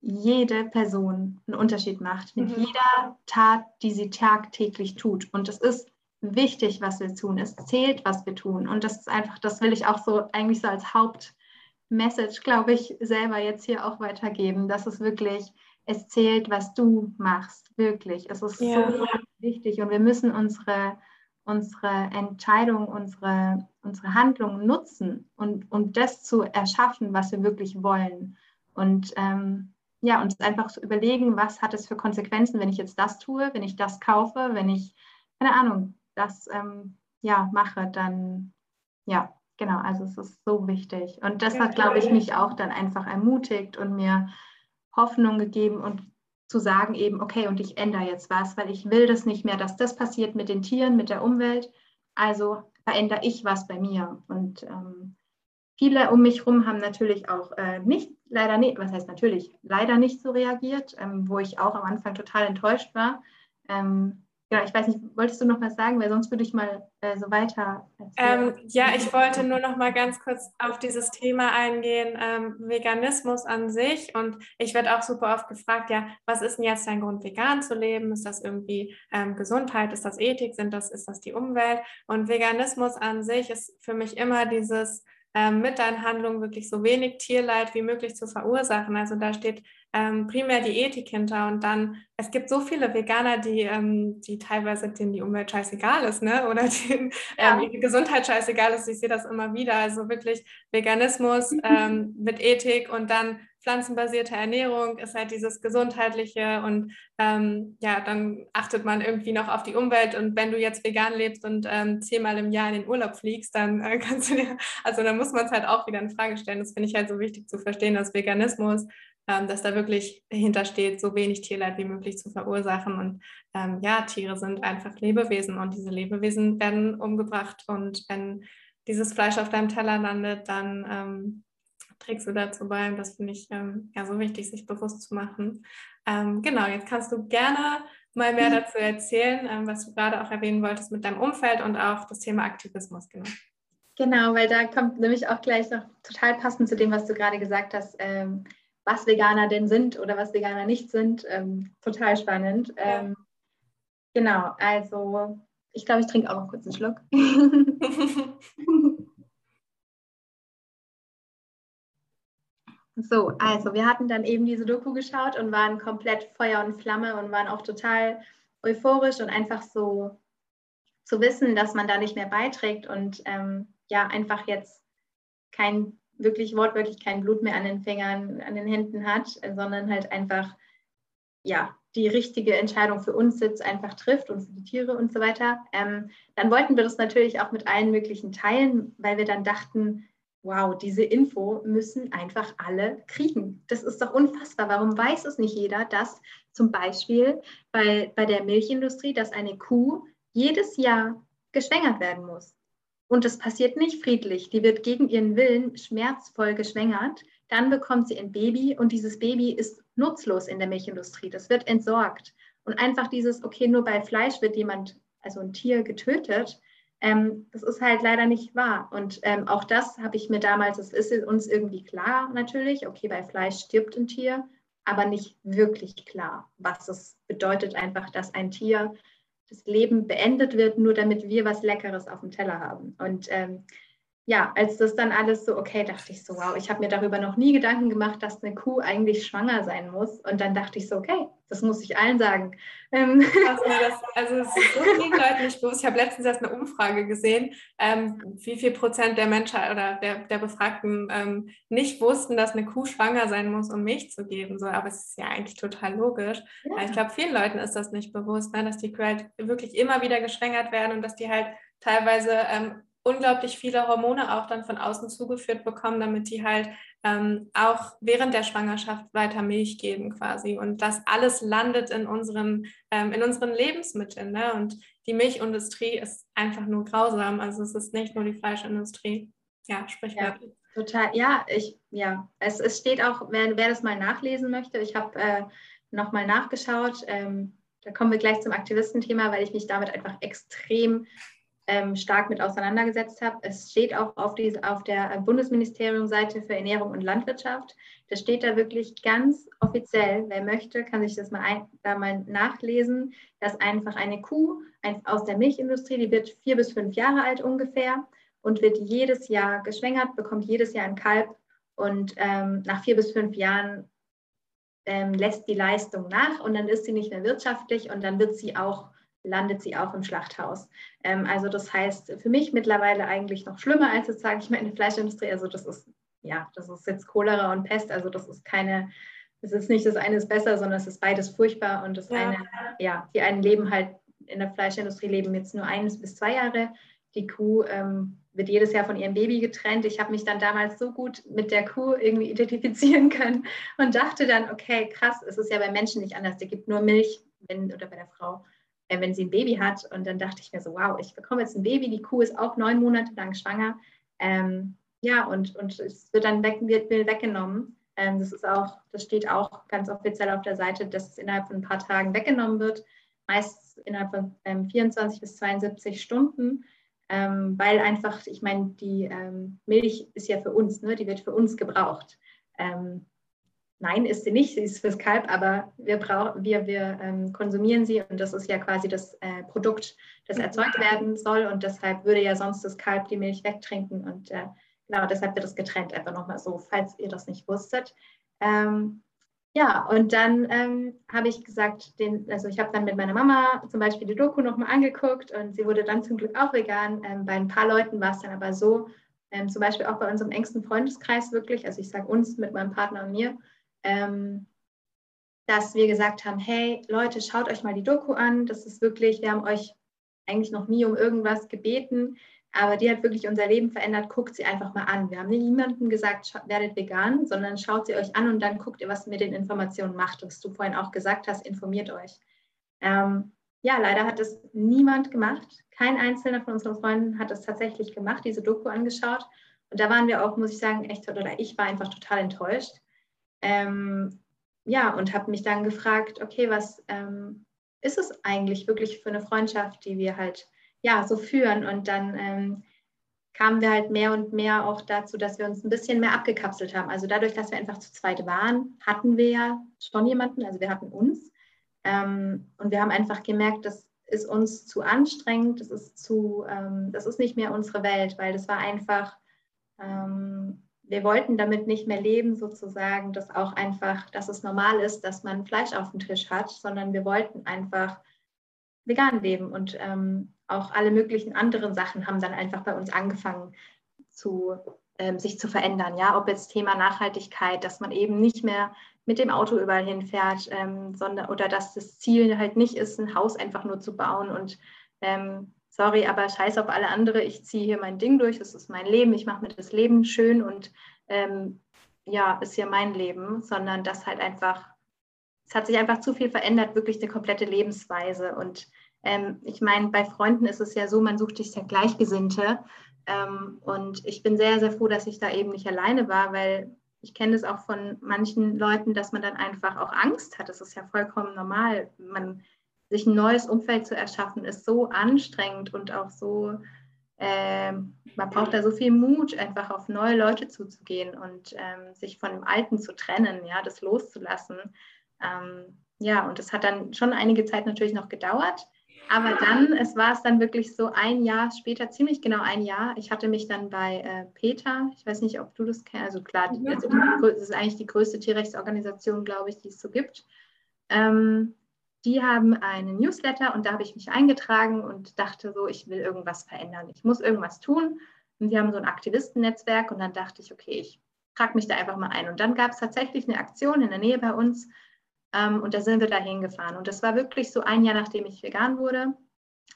B: jede Person einen Unterschied macht mit mhm. jeder Tat, die sie tagtäglich tut. Und es ist wichtig, was wir tun. Es zählt, was wir tun. Und das ist einfach, das will ich auch so eigentlich so als Hauptmessage, glaube ich, selber jetzt hier auch weitergeben, dass es wirklich es zählt, was du machst, wirklich. Es ist ja. so wichtig und wir müssen unsere, unsere Entscheidung, unsere, unsere Handlungen nutzen und um das zu erschaffen, was wir wirklich wollen. Und ähm, ja, uns einfach zu überlegen, was hat es für Konsequenzen, wenn ich jetzt das tue, wenn ich das kaufe, wenn ich, keine Ahnung, das ähm, ja, mache, dann ja, genau, also es ist so wichtig. Und das hat, glaube ich, mich auch dann einfach ermutigt und mir Hoffnung gegeben und zu sagen eben, okay, und ich ändere jetzt was, weil ich will das nicht mehr, dass das passiert mit den Tieren, mit der Umwelt. Also verändere ich was bei mir. Und ähm, viele um mich herum haben natürlich auch äh, nicht, leider nicht, was heißt natürlich, leider nicht so reagiert, ähm, wo ich auch am Anfang total enttäuscht war. Ähm, Genau, ich weiß nicht, wolltest du noch was sagen, weil sonst würde ich mal äh, so weiter
A: ähm, ja, ich wollte nur noch mal ganz kurz auf dieses Thema eingehen, ähm, Veganismus an sich. Und ich werde auch super oft gefragt, ja, was ist denn jetzt dein Grund, vegan zu leben? Ist das irgendwie ähm, Gesundheit? Ist das Ethik? Sind das, ist das die Umwelt? Und Veganismus an sich ist für mich immer dieses ähm, mit deinen Handlungen wirklich so wenig Tierleid wie möglich zu verursachen. Also da steht ähm, primär die Ethik hinter und dann, es gibt so viele Veganer, die, ähm, die teilweise denen die Umwelt scheißegal ist, ne? Oder denen ja. ähm, die Gesundheit scheißegal ist. Ich sehe das immer wieder. Also wirklich Veganismus ähm, mit Ethik und dann pflanzenbasierte Ernährung ist halt dieses Gesundheitliche und ähm, ja, dann achtet man irgendwie noch auf die Umwelt und wenn du jetzt vegan lebst und ähm, zehnmal im Jahr in den Urlaub fliegst, dann äh, kannst du dir, also dann muss man es halt auch wieder in Frage stellen. Das finde ich halt so wichtig zu verstehen, dass Veganismus ähm, dass da wirklich hintersteht, so wenig Tierleid wie möglich zu verursachen. Und ähm, ja, Tiere sind einfach Lebewesen und diese Lebewesen werden umgebracht. Und wenn dieses Fleisch auf deinem Teller landet, dann ähm, trägst du dazu bei. Und das finde ich ähm, ja so wichtig, sich bewusst zu machen. Ähm, genau, jetzt kannst du gerne mal mehr dazu erzählen, ähm, was du gerade auch erwähnen wolltest mit deinem Umfeld und auch das Thema Aktivismus.
B: Genau. Genau, weil da kommt nämlich auch gleich noch total passend zu dem, was du gerade gesagt hast, ähm, was Veganer denn sind oder was Veganer nicht sind. Ähm, total spannend. Ähm, genau, also ich glaube, ich trinke auch noch kurz einen Schluck. so, also wir hatten dann eben diese Doku geschaut und waren komplett Feuer und Flamme und waren auch total euphorisch und einfach so zu wissen, dass man da nicht mehr beiträgt und ähm, ja, einfach jetzt kein wirklich wortwörtlich kein Blut mehr an den Fingern, an den Händen hat, sondern halt einfach ja, die richtige Entscheidung für uns jetzt einfach trifft und für die Tiere und so weiter, ähm, dann wollten wir das natürlich auch mit allen möglichen teilen, weil wir dann dachten, wow, diese Info müssen einfach alle kriegen. Das ist doch unfassbar. Warum weiß es nicht jeder, dass zum Beispiel bei, bei der Milchindustrie, dass eine Kuh jedes Jahr geschwängert werden muss? Und das passiert nicht friedlich. Die wird gegen ihren Willen schmerzvoll geschwängert. Dann bekommt sie ein Baby und dieses Baby ist nutzlos in der Milchindustrie. Das wird entsorgt. Und einfach dieses, okay, nur bei Fleisch wird jemand, also ein Tier getötet, ähm, das ist halt leider nicht wahr. Und ähm, auch das habe ich mir damals, das ist uns irgendwie klar natürlich, okay, bei Fleisch stirbt ein Tier, aber nicht wirklich klar, was es bedeutet einfach, dass ein Tier das Leben beendet wird, nur damit wir was Leckeres auf dem Teller haben. Und ähm, ja, als das dann alles so, okay, dachte ich so, wow, ich habe mir darüber noch nie Gedanken gemacht, dass eine Kuh eigentlich schwanger sein muss. Und dann dachte ich so, okay, das muss ich allen sagen.
A: Ähm. Also, das, also es ist so vielen Leuten nicht bewusst. Ich habe letztens erst eine Umfrage gesehen, ähm, wie viel Prozent der Menschen oder der, der Befragten ähm, nicht wussten, dass eine Kuh schwanger sein muss, um Milch zu geben. So, aber es ist ja eigentlich total logisch. Ja. Ich glaube, vielen Leuten ist das nicht bewusst, ne, dass die Kühe halt wirklich immer wieder geschwängert werden und dass die halt teilweise ähm, unglaublich viele Hormone auch dann von außen zugeführt bekommen, damit die halt ähm, auch während der Schwangerschaft weiter Milch geben quasi. Und das alles landet in unseren, ähm, in unseren Lebensmitteln. Ne? Und die Milchindustrie ist einfach nur grausam. Also es ist nicht nur die Fleischindustrie. Ja, sprich
B: ja, Total, ja, ich, ja, es, es steht auch, wer, wer das mal nachlesen möchte, ich habe äh, nochmal nachgeschaut. Ähm, da kommen wir gleich zum Aktivistenthema, weil ich mich damit einfach extrem ähm, stark mit auseinandergesetzt habe. Es steht auch auf, die, auf der Bundesministeriumseite für Ernährung und Landwirtschaft. Das steht da wirklich ganz offiziell. Wer möchte, kann sich das mal, ein, da mal nachlesen, dass einfach eine Kuh ein, aus der Milchindustrie, die wird vier bis fünf Jahre alt ungefähr und wird jedes Jahr geschwängert, bekommt jedes Jahr ein Kalb und ähm, nach vier bis fünf Jahren ähm, lässt die Leistung nach und dann ist sie nicht mehr wirtschaftlich und dann wird sie auch landet sie auch im Schlachthaus. Ähm, also das heißt für mich mittlerweile eigentlich noch schlimmer als jetzt sage ich mal in der Fleischindustrie. Also das ist ja, das ist jetzt Cholera und Pest. Also das ist keine, es ist nicht das eine ist besser, sondern es ist beides furchtbar und das ja. eine, ja, die einen leben halt in der Fleischindustrie leben jetzt nur eines bis zwei Jahre. Die Kuh ähm, wird jedes Jahr von ihrem Baby getrennt. Ich habe mich dann damals so gut mit der Kuh irgendwie identifizieren können und dachte dann, okay, krass, es ist ja bei Menschen nicht anders. Der gibt nur Milch, wenn, oder bei der Frau, äh, wenn sie ein Baby hat. Und dann dachte ich mir so, wow, ich bekomme jetzt ein Baby, die Kuh ist auch neun Monate lang schwanger. Ähm, ja, und, und es wird dann weg, wird, wird weggenommen. Ähm, das ist auch, das steht auch ganz offiziell auf der Seite, dass es innerhalb von ein paar Tagen weggenommen wird, meist innerhalb von ähm, 24 bis 72 Stunden. Ähm, weil einfach, ich meine, die ähm, Milch ist ja für uns, ne? die wird für uns gebraucht. Nein, ist sie nicht, sie ist fürs Kalb, aber wir, brauchen, wir, wir ähm, konsumieren sie und das ist ja quasi das äh, Produkt, das mhm. erzeugt werden soll und deshalb würde ja sonst das Kalb die Milch wegtrinken und äh, genau deshalb wird es getrennt, einfach nochmal so, falls ihr das nicht wusstet. Ähm, ja, und dann ähm, habe ich gesagt, den, also ich habe dann mit meiner Mama zum Beispiel die Doku nochmal angeguckt und sie wurde dann zum Glück auch vegan. Ähm, bei ein paar Leuten war es dann aber so, ähm, zum Beispiel auch bei unserem engsten Freundeskreis wirklich, also ich sage uns mit meinem Partner und mir, ähm, dass wir gesagt haben, hey Leute, schaut euch mal die Doku an. Das ist wirklich, wir haben euch eigentlich noch nie um irgendwas gebeten, aber die hat wirklich unser Leben verändert. Guckt sie einfach mal an. Wir haben niemandem gesagt, werdet vegan, sondern schaut sie euch an und dann guckt ihr, was mit den Informationen macht. Was du vorhin auch gesagt hast, informiert euch. Ähm, ja, leider hat es niemand gemacht. Kein einzelner von unseren Freunden hat es tatsächlich gemacht, diese Doku angeschaut. Und da waren wir auch, muss ich sagen, echt, oder ich war einfach total enttäuscht, ähm, ja, und habe mich dann gefragt, okay, was ähm, ist es eigentlich wirklich für eine Freundschaft, die wir halt ja so führen? Und dann ähm, kamen wir halt mehr und mehr auch dazu, dass wir uns ein bisschen mehr abgekapselt haben. Also dadurch, dass wir einfach zu zweit waren, hatten wir ja schon jemanden, also wir hatten uns. Ähm, und wir haben einfach gemerkt, das ist uns zu anstrengend, das ist zu, ähm, das ist nicht mehr unsere Welt, weil das war einfach ähm, wir wollten damit nicht mehr leben, sozusagen, dass auch einfach, dass es normal ist, dass man Fleisch auf dem Tisch hat, sondern wir wollten einfach vegan leben und ähm, auch alle möglichen anderen Sachen haben dann einfach bei uns angefangen zu ähm, sich zu verändern. Ja, ob jetzt Thema Nachhaltigkeit, dass man eben nicht mehr mit dem Auto überall hinfährt, ähm, sondern oder dass das Ziel halt nicht ist, ein Haus einfach nur zu bauen und ähm, sorry, aber scheiß auf alle andere, ich ziehe hier mein Ding durch, das ist mein Leben, ich mache mir das Leben schön und ähm, ja, ist hier mein Leben, sondern das halt einfach, es hat sich einfach zu viel verändert, wirklich eine komplette Lebensweise. Und ähm, ich meine, bei Freunden ist es ja so, man sucht sich ja Gleichgesinnte. Ähm, und ich bin sehr, sehr froh, dass ich da eben nicht alleine war, weil ich kenne es auch von manchen Leuten, dass man dann einfach auch Angst hat. Das ist ja vollkommen normal. Man sich ein neues Umfeld zu erschaffen, ist so anstrengend und auch so, ähm, man braucht da so viel Mut, einfach auf neue Leute zuzugehen und ähm, sich von dem Alten zu trennen, ja, das loszulassen. Ähm, ja, und das hat dann schon einige Zeit natürlich noch gedauert. Aber dann, es war es dann wirklich so ein Jahr später, ziemlich genau ein Jahr. Ich hatte mich dann bei äh, PETA, ich weiß nicht, ob du das kennst, also klar, die, also das ist eigentlich die größte Tierrechtsorganisation, glaube ich, die es so gibt. Ähm, die haben einen Newsletter und da habe ich mich eingetragen und dachte so, ich will irgendwas verändern. Ich muss irgendwas tun. Und die haben so ein Aktivistennetzwerk und dann dachte ich, okay, ich trage mich da einfach mal ein. Und dann gab es tatsächlich eine Aktion in der Nähe bei uns ähm, und da sind wir da hingefahren. Und das war wirklich so ein Jahr, nachdem ich vegan wurde,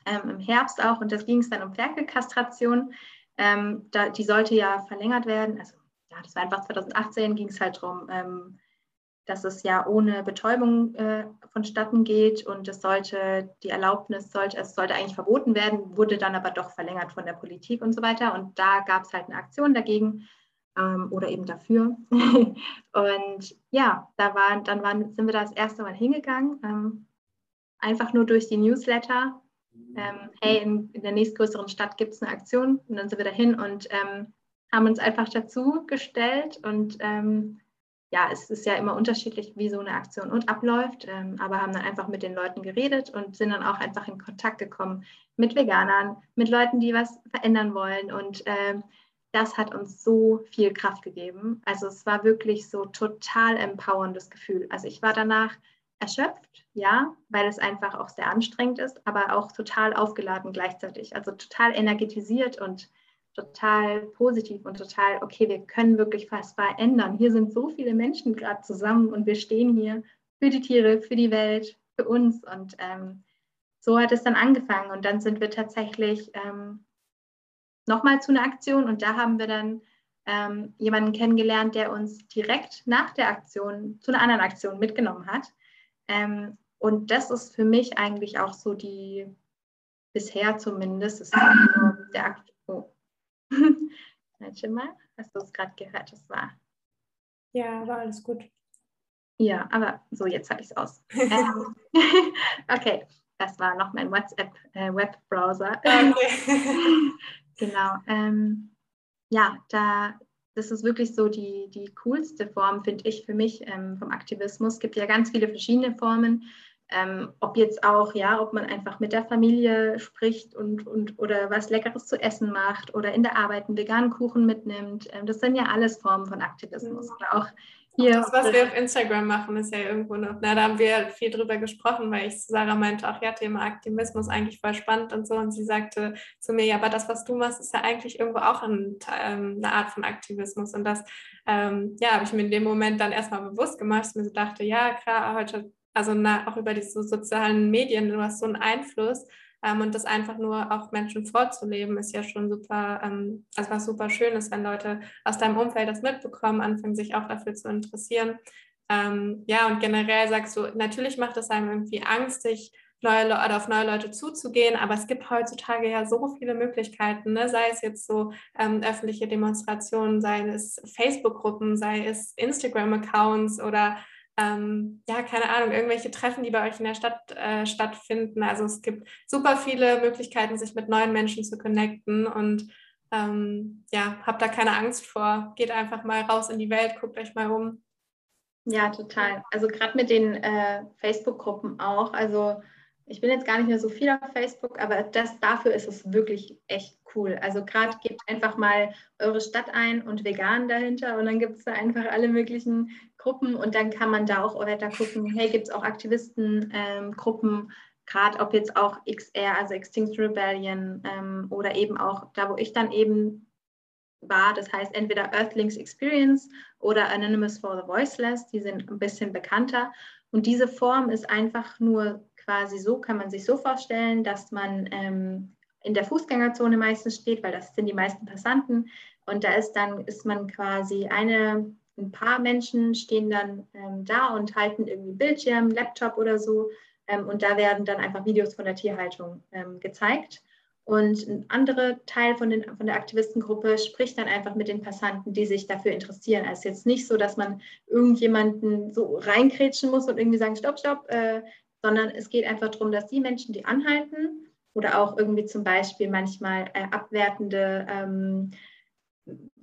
B: ähm, im Herbst auch. Und das ging es dann um Ferkelkastration. Ähm, da, die sollte ja verlängert werden. Also ja, das war einfach 2018, ging es halt darum, ähm, dass es ja ohne Betäubung äh, vonstatten geht und es sollte, die Erlaubnis sollte, es sollte eigentlich verboten werden, wurde dann aber doch verlängert von der Politik und so weiter. Und da gab es halt eine Aktion dagegen ähm, oder eben dafür. und ja, da waren, dann waren, sind wir da das erste Mal hingegangen, ähm, einfach nur durch die Newsletter. Ähm, hey, in, in, der nächstgrößeren Stadt gibt es eine Aktion und dann sind wir dahin und ähm, haben uns einfach dazu gestellt und ähm, ja, es ist ja immer unterschiedlich, wie so eine Aktion und abläuft, ähm, aber haben dann einfach mit den Leuten geredet und sind dann auch einfach in Kontakt gekommen mit Veganern, mit Leuten, die was verändern wollen. Und ähm, das hat uns so viel Kraft gegeben. Also es war wirklich so total empowerndes Gefühl. Also ich war danach erschöpft, ja, weil es einfach auch sehr anstrengend ist, aber auch total aufgeladen gleichzeitig. Also total energetisiert und total positiv und total, okay, wir können wirklich was verändern. Hier sind so viele Menschen gerade zusammen und wir stehen hier für die Tiere, für die Welt, für uns. Und ähm, so hat es dann angefangen. Und dann sind wir tatsächlich ähm, nochmal zu einer Aktion und da haben wir dann ähm, jemanden kennengelernt, der uns direkt nach der Aktion zu einer anderen Aktion mitgenommen hat. Ähm, und das ist für mich eigentlich auch so die, bisher zumindest, ist der Akt. Oh, Warte mal, hast du es gerade gehört? Das war.
A: Ja, war alles gut.
B: Ja, aber so, jetzt habe ich es aus. ähm, okay, das war noch mein WhatsApp-Webbrowser. Äh, okay. genau. Ähm, ja, da, das ist wirklich so die, die coolste Form, finde ich, für mich ähm, vom Aktivismus. Es gibt ja ganz viele verschiedene Formen. Ähm, ob jetzt auch, ja, ob man einfach mit der Familie spricht und, und oder was Leckeres zu essen macht oder in der Arbeit einen veganen Kuchen mitnimmt. Ähm, das sind ja alles Formen von Aktivismus. Mhm. Oder auch hier.
A: Das, was wir auf Instagram machen, ist ja irgendwo noch, na, da haben wir viel drüber gesprochen, weil ich Sarah meinte, auch ja, Thema Aktivismus eigentlich voll spannend und so. Und sie sagte zu mir, ja, aber das, was du machst, ist ja eigentlich irgendwo auch ein, ähm, eine Art von Aktivismus. Und das, ähm, ja, habe ich mir in dem Moment dann erstmal bewusst gemacht, dass ich mir so dachte, ja, klar, heute also na, auch über diese sozialen Medien, du hast so einen Einfluss ähm, und das einfach nur auch Menschen vorzuleben, ist ja schon super, ähm, also was super schön ist, wenn Leute aus deinem Umfeld das mitbekommen, anfangen sich auch dafür zu interessieren. Ähm, ja, und generell sagst du, natürlich macht es einem irgendwie Angst, sich neue oder auf neue Leute zuzugehen, aber es gibt heutzutage ja so viele Möglichkeiten, ne? sei es jetzt so ähm, öffentliche Demonstrationen, sei es Facebook-Gruppen, sei es Instagram-Accounts oder ähm, ja, keine Ahnung, irgendwelche Treffen, die bei euch in der Stadt äh, stattfinden. Also es gibt super viele Möglichkeiten, sich mit neuen Menschen zu connecten und ähm, ja, habt da keine Angst vor. Geht einfach mal raus in die Welt, guckt euch mal um.
B: Ja, total. Also gerade mit den äh, Facebook-Gruppen auch. Also ich bin jetzt gar nicht mehr so viel auf Facebook, aber das, dafür ist es wirklich echt cool. Also gerade gebt einfach mal eure Stadt ein und vegan dahinter und dann gibt es da einfach alle möglichen Gruppen und dann kann man da auch weiter gucken, hey, gibt es auch Aktivistengruppen, ähm, gerade ob jetzt auch XR, also Extinction Rebellion ähm, oder eben auch da, wo ich dann eben war, das heißt entweder Earthlings Experience oder Anonymous for the Voiceless, die sind ein bisschen bekannter. Und diese Form ist einfach nur quasi so, kann man sich so vorstellen, dass man ähm, in der Fußgängerzone meistens steht, weil das sind die meisten Passanten. Und da ist dann, ist man quasi eine, ein paar Menschen stehen dann ähm, da und halten irgendwie Bildschirm, Laptop oder so. Ähm, und da werden dann einfach Videos von der Tierhaltung ähm, gezeigt. Und ein anderer Teil von, den, von der Aktivistengruppe spricht dann einfach mit den Passanten, die sich dafür interessieren. Also jetzt nicht so, dass man irgendjemanden so reinkrätschen muss und irgendwie sagen, stopp, stopp, äh, sondern es geht einfach darum, dass die Menschen, die anhalten, oder auch irgendwie zum Beispiel manchmal äh, abwertende ähm,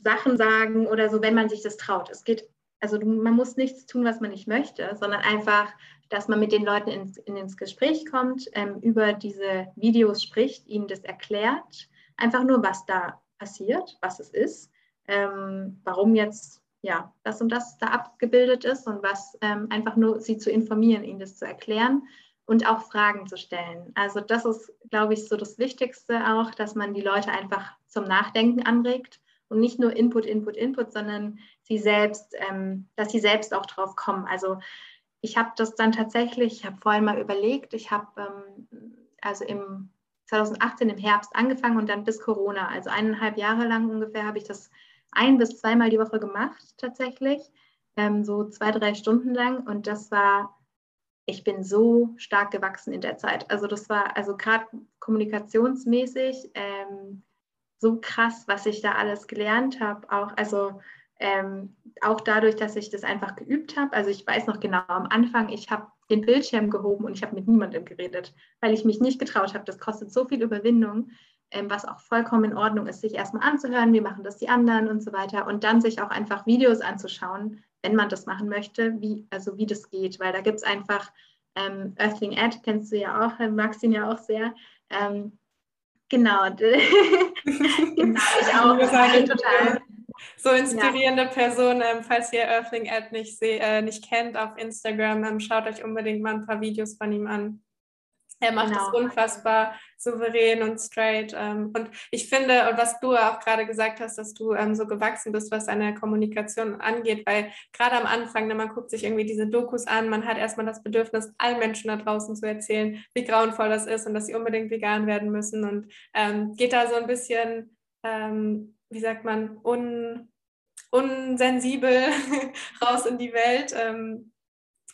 B: Sachen sagen oder so, wenn man sich das traut. Es geht, also man muss nichts tun, was man nicht möchte, sondern einfach, dass man mit den Leuten ins, in, ins Gespräch kommt, ähm, über diese Videos spricht, ihnen das erklärt, einfach nur, was da passiert, was es ist, ähm, warum jetzt ja das und das da abgebildet ist und was ähm, einfach nur sie zu informieren, ihnen das zu erklären und auch Fragen zu stellen. Also das ist, glaube ich, so das Wichtigste auch, dass man die Leute einfach zum Nachdenken anregt und nicht nur Input, Input, Input, sondern sie selbst, ähm, dass sie selbst auch drauf kommen. Also ich habe das dann tatsächlich, ich habe vorhin mal überlegt, ich habe ähm, also im 2018 im Herbst angefangen und dann bis Corona, also eineinhalb Jahre lang ungefähr, habe ich das ein bis zweimal die Woche gemacht tatsächlich, ähm, so zwei, drei Stunden lang und das war ich bin so stark gewachsen in der Zeit. Also das war also gerade kommunikationsmäßig ähm, so krass, was ich da alles gelernt habe. Auch also ähm, auch dadurch, dass ich das einfach geübt habe. Also ich weiß noch genau am Anfang, ich habe den Bildschirm gehoben und ich habe mit niemandem geredet, weil ich mich nicht getraut habe. Das kostet so viel Überwindung, ähm, was auch vollkommen in Ordnung ist, sich erstmal anzuhören, wie machen das die anderen und so weiter und dann sich auch einfach Videos anzuschauen, wenn man das machen möchte, wie, also wie das geht, weil da gibt es einfach ähm, Earthling Ed, kennst du ja auch, äh, magst ihn ja auch sehr. Ähm, genau,
A: genau, ich auch. total. So inspirierende ja. Person, ähm, falls ihr Earthling Ed nicht, äh, nicht kennt auf Instagram, ähm, schaut euch unbedingt mal ein paar Videos von ihm an. Er macht genau. es unfassbar souverän und straight. Ähm, und ich finde, und was du auch gerade gesagt hast, dass du ähm, so gewachsen bist, was deine Kommunikation angeht, weil gerade am Anfang, ne, man guckt sich irgendwie diese Dokus an, man hat erstmal das Bedürfnis, allen Menschen da draußen zu erzählen, wie grauenvoll das ist und dass sie unbedingt vegan werden müssen und ähm, geht da so ein bisschen, ähm, wie sagt man, un, unsensibel raus in die Welt. Ähm,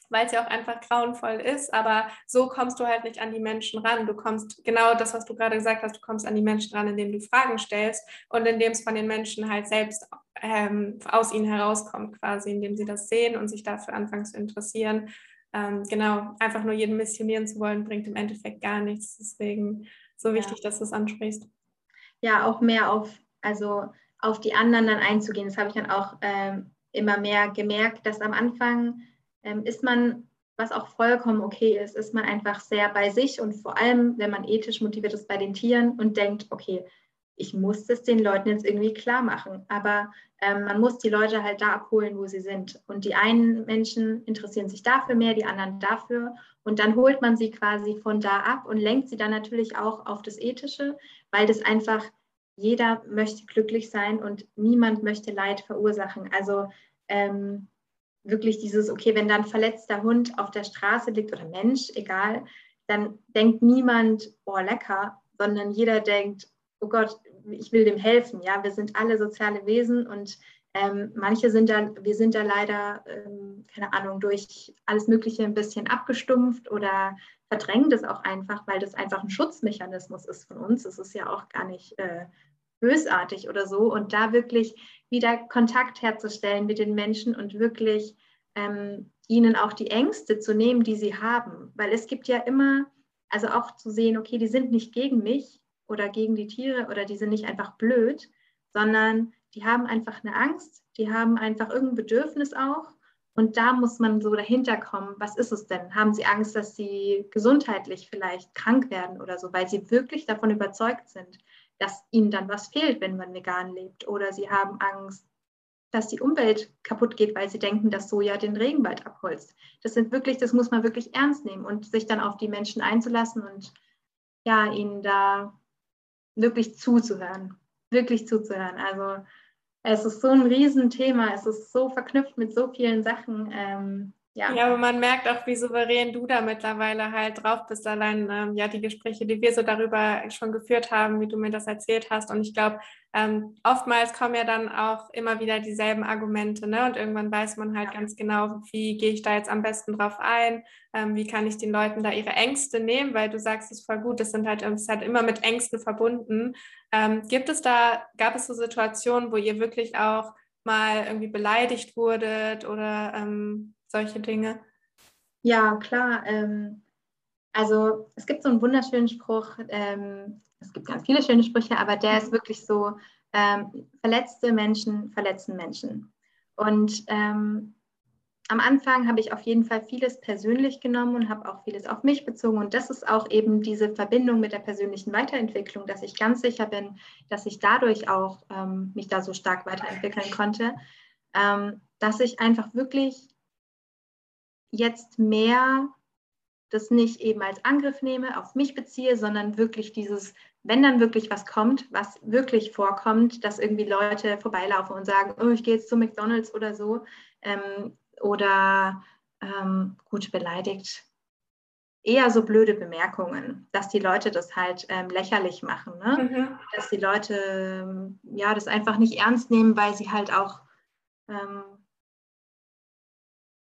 A: weil es ja auch einfach grauenvoll ist. Aber so kommst du halt nicht an die Menschen ran. Du kommst genau das, was du gerade gesagt hast, du kommst an die Menschen ran, indem du Fragen stellst und indem es von den Menschen halt selbst ähm, aus ihnen herauskommt, quasi, indem sie das sehen und sich dafür anfangen zu interessieren. Ähm, genau, einfach nur jeden missionieren zu wollen, bringt im Endeffekt gar nichts. Deswegen so wichtig, ja. dass du es ansprichst.
B: Ja, auch mehr auf, also auf die anderen dann einzugehen. Das habe ich dann auch ähm, immer mehr gemerkt, dass am Anfang ist man, was auch vollkommen okay ist, ist man einfach sehr bei sich und vor allem, wenn man ethisch motiviert ist bei den Tieren und denkt, okay, ich muss das den Leuten jetzt irgendwie klar machen. Aber ähm, man muss die Leute halt da abholen, wo sie sind. Und die einen Menschen interessieren sich dafür mehr, die anderen dafür. Und dann holt man sie quasi von da ab und lenkt sie dann natürlich auch auf das Ethische, weil das einfach jeder möchte glücklich sein und niemand möchte Leid verursachen. Also ähm, wirklich dieses, okay, wenn da ein verletzter Hund auf der Straße liegt oder Mensch, egal, dann denkt niemand, oh lecker, sondern jeder denkt, oh Gott, ich will dem helfen. Ja, wir sind alle soziale Wesen und ähm, manche sind da, wir sind da leider, ähm, keine Ahnung, durch alles Mögliche ein bisschen abgestumpft oder verdrängen das auch einfach, weil das einfach ein Schutzmechanismus ist von uns. Es ist ja auch gar nicht äh, bösartig oder so. Und da wirklich wieder Kontakt herzustellen mit den Menschen und wirklich ähm, ihnen auch die Ängste zu nehmen, die sie haben. Weil es gibt ja immer, also auch zu sehen, okay, die sind nicht gegen mich oder gegen die Tiere oder die sind nicht einfach blöd, sondern die haben einfach eine Angst, die haben einfach irgendein Bedürfnis auch. Und da muss man so dahinter kommen, was ist es denn? Haben sie Angst, dass sie gesundheitlich vielleicht krank werden oder so, weil sie wirklich davon überzeugt sind, dass ihnen dann was fehlt, wenn man vegan lebt. Oder sie haben Angst, dass die Umwelt kaputt geht, weil sie denken, dass Soja den Regenwald abholzt. Das sind wirklich, das muss man wirklich ernst nehmen und sich dann auf die Menschen einzulassen und ja, ihnen da wirklich zuzuhören. Wirklich zuzuhören. Also es ist so ein Riesenthema, es ist so verknüpft mit so vielen Sachen. Ähm,
A: ja. ja, aber man merkt auch, wie souverän du da mittlerweile halt drauf bist. Allein ähm, ja die Gespräche, die wir so darüber schon geführt haben, wie du mir das erzählt hast. Und ich glaube, ähm, oftmals kommen ja dann auch immer wieder dieselben Argumente, ne? Und irgendwann weiß man halt ja. ganz genau, wie gehe ich da jetzt am besten drauf ein, ähm, wie kann ich den Leuten da ihre Ängste nehmen, weil du sagst, es ist voll gut, das sind halt, es halt immer mit Ängsten verbunden. Ähm, gibt es da, gab es so Situationen, wo ihr wirklich auch mal irgendwie beleidigt wurdet oder ähm, solche Dinge?
B: Ja, klar. Ähm, Also es gibt so einen wunderschönen Spruch, ähm, es gibt ganz viele schöne Sprüche, aber der ist wirklich so, ähm, verletzte Menschen verletzen Menschen. Und ähm, am Anfang habe ich auf jeden Fall vieles persönlich genommen und habe auch vieles auf mich bezogen. Und das ist auch eben diese Verbindung mit der persönlichen Weiterentwicklung, dass ich ganz sicher bin, dass ich dadurch auch ähm, mich da so stark weiterentwickeln konnte, ähm, dass ich einfach wirklich jetzt mehr das nicht eben als Angriff nehme, auf mich beziehe, sondern wirklich dieses, wenn dann wirklich was kommt, was wirklich vorkommt, dass irgendwie Leute vorbeilaufen und sagen, oh, ich gehe jetzt zu McDonald's oder so, ähm, oder ähm, gut beleidigt. Eher so blöde Bemerkungen, dass die Leute das halt ähm, lächerlich machen, ne? Mhm. dass die Leute ähm, ja das einfach nicht ernst nehmen, weil sie halt auch ähm,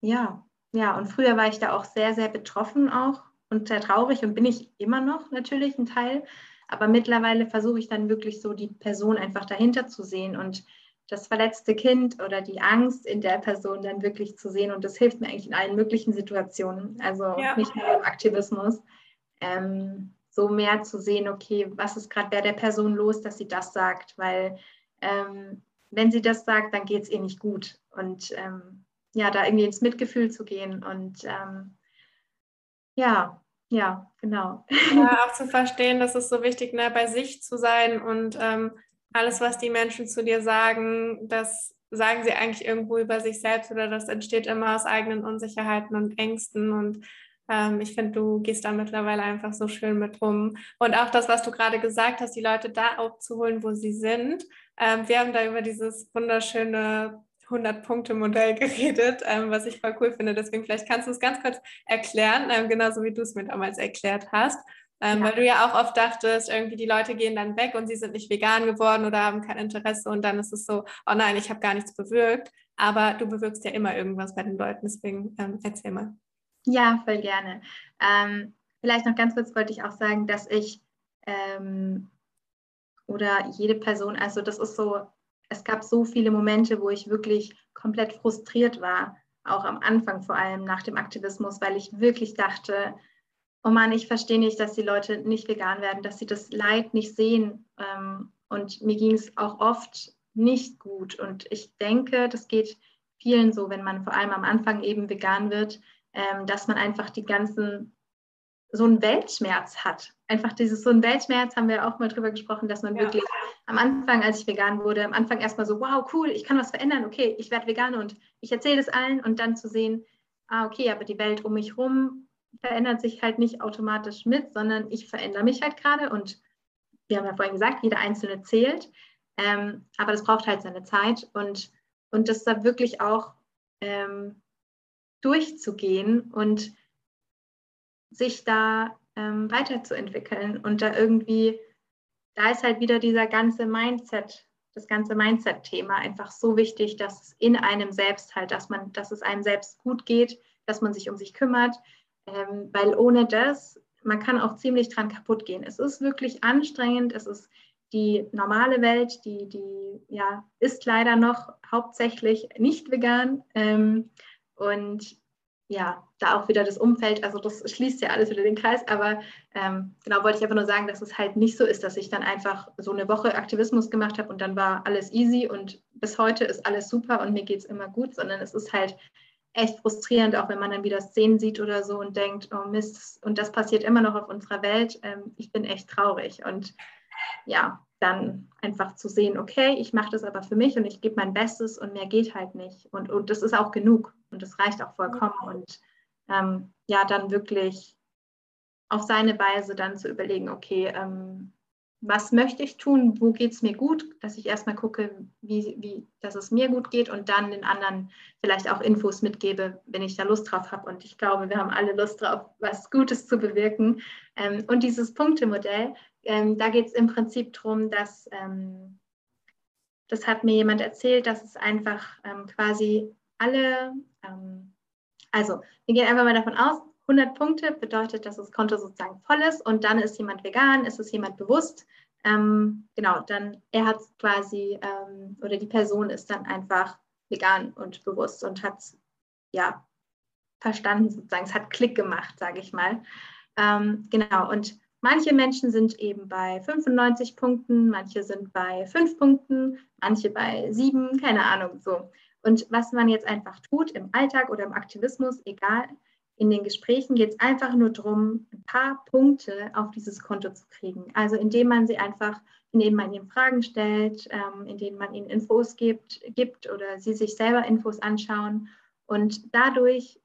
B: ja ja, und früher war ich da auch sehr, sehr betroffen auch und sehr traurig und bin ich immer noch natürlich ein Teil. Aber mittlerweile versuche ich dann wirklich so die Person einfach dahinter zu sehen und das verletzte Kind oder die Angst in der Person dann wirklich zu sehen. Und das hilft mir eigentlich in allen möglichen Situationen, also ja. nicht nur im Aktivismus. Ähm, so mehr zu sehen, okay, was ist gerade bei der Person los, dass sie das sagt, weil ähm, wenn sie das sagt, dann geht es ihr nicht gut. Und ähm, ja, da irgendwie ins Mitgefühl zu gehen und ähm, ja, ja, genau.
A: Ja, auch zu verstehen, dass es so wichtig ne, bei sich zu sein und ähm, alles, was die Menschen zu dir sagen, das sagen sie eigentlich irgendwo über sich selbst oder das entsteht immer aus eigenen Unsicherheiten und Ängsten und ähm, ich finde, du gehst da mittlerweile einfach so schön mit um. Und auch das, was du gerade gesagt hast, die Leute da abzuholen, wo sie sind. Ähm, wir haben da über dieses wunderschöne 100-Punkte-Modell geredet, ähm, was ich voll cool finde. Deswegen vielleicht kannst du es ganz kurz erklären, ähm, genauso wie du es mir damals erklärt hast. Ähm, ja. Weil du ja auch oft dachtest, irgendwie die Leute gehen dann weg und sie sind nicht vegan geworden oder haben kein Interesse und dann ist es so, oh nein, ich habe gar nichts bewirkt. Aber du bewirkst ja immer irgendwas bei den Leuten, deswegen ähm, erzähl mal.
B: Ja, voll gerne. Ähm, vielleicht noch ganz kurz wollte ich auch sagen, dass ich ähm, oder jede Person, also das ist so es gab so viele Momente, wo ich wirklich komplett frustriert war, auch am Anfang vor allem nach dem Aktivismus, weil ich wirklich dachte, oh Mann, ich verstehe nicht, dass die Leute nicht vegan werden, dass sie das Leid nicht sehen. Ähm, und mir ging es auch oft nicht gut. Und ich denke, das geht vielen so, wenn man vor allem am Anfang eben vegan wird, ähm, dass man einfach die ganzen so einen Weltschmerz hat. Einfach dieses so ein Weltschmerz haben wir auch mal drüber gesprochen, dass man ja. wirklich am Anfang, als ich vegan wurde, am Anfang erstmal so, wow, cool, ich kann was verändern, okay, ich werde vegan und ich erzähle es allen und dann zu sehen, ah, okay, aber die Welt um mich herum verändert sich halt nicht automatisch mit, sondern ich verändere mich halt gerade und wir haben ja vorhin gesagt, jeder Einzelne zählt, ähm, aber das braucht halt seine Zeit und, und das da wirklich auch ähm, durchzugehen und sich da ähm, weiterzuentwickeln und da irgendwie, da ist halt wieder dieser ganze Mindset, das ganze Mindset-Thema einfach so wichtig, dass es in einem selbst halt, dass man, dass es einem selbst gut geht, dass man sich um sich kümmert, ähm, weil ohne das, man kann auch ziemlich dran kaputt gehen. Es ist wirklich anstrengend, es ist die normale Welt, die, die ja, ist leider noch hauptsächlich nicht vegan. Ähm, und ja, da auch wieder das Umfeld, also das schließt ja alles wieder den Kreis, aber ähm, genau wollte ich einfach nur sagen, dass es halt nicht so ist, dass ich dann einfach so eine Woche Aktivismus gemacht habe und dann war alles easy und bis heute ist alles super und mir geht es immer gut, sondern es ist halt echt frustrierend, auch wenn man dann wieder Szenen sieht oder so und denkt, oh Mist, und das passiert immer noch auf unserer Welt. Ähm, ich bin echt traurig und ja, dann einfach zu sehen, okay, ich mache das aber für mich und ich gebe mein Bestes und mehr geht halt nicht. Und, und das ist auch genug und das reicht auch vollkommen. Und ähm, ja, dann wirklich auf seine Weise dann zu überlegen, okay, ähm, was möchte ich tun, wo geht es mir gut, dass ich erstmal gucke, wie, wie, dass es mir gut geht und dann den anderen vielleicht auch Infos mitgebe, wenn ich da Lust drauf habe. Und ich glaube, wir haben alle Lust drauf, was Gutes zu bewirken. Ähm, und dieses Punktemodell, ähm, da geht es im Prinzip darum, dass, ähm, das hat mir jemand erzählt, dass es einfach ähm, quasi alle, ähm, also wir gehen einfach mal davon aus, 100 Punkte bedeutet, dass das Konto sozusagen voll ist und dann ist jemand vegan, ist es jemand bewusst. Ähm, genau, dann er hat quasi ähm, oder die Person ist dann einfach vegan und bewusst und hat ja verstanden sozusagen, es hat Klick gemacht, sage ich mal. Genau, und manche Menschen sind eben bei 95 Punkten, manche sind bei 5 Punkten, manche bei 7, keine Ahnung, so. Und was man jetzt einfach tut im Alltag oder im Aktivismus, egal, in den Gesprächen geht es einfach nur darum, ein paar Punkte auf dieses Konto zu kriegen. Also indem man sie einfach, indem man ihnen Fragen stellt, ähm, indem man ihnen Infos gibt, gibt oder sie sich selber Infos anschauen. Und dadurch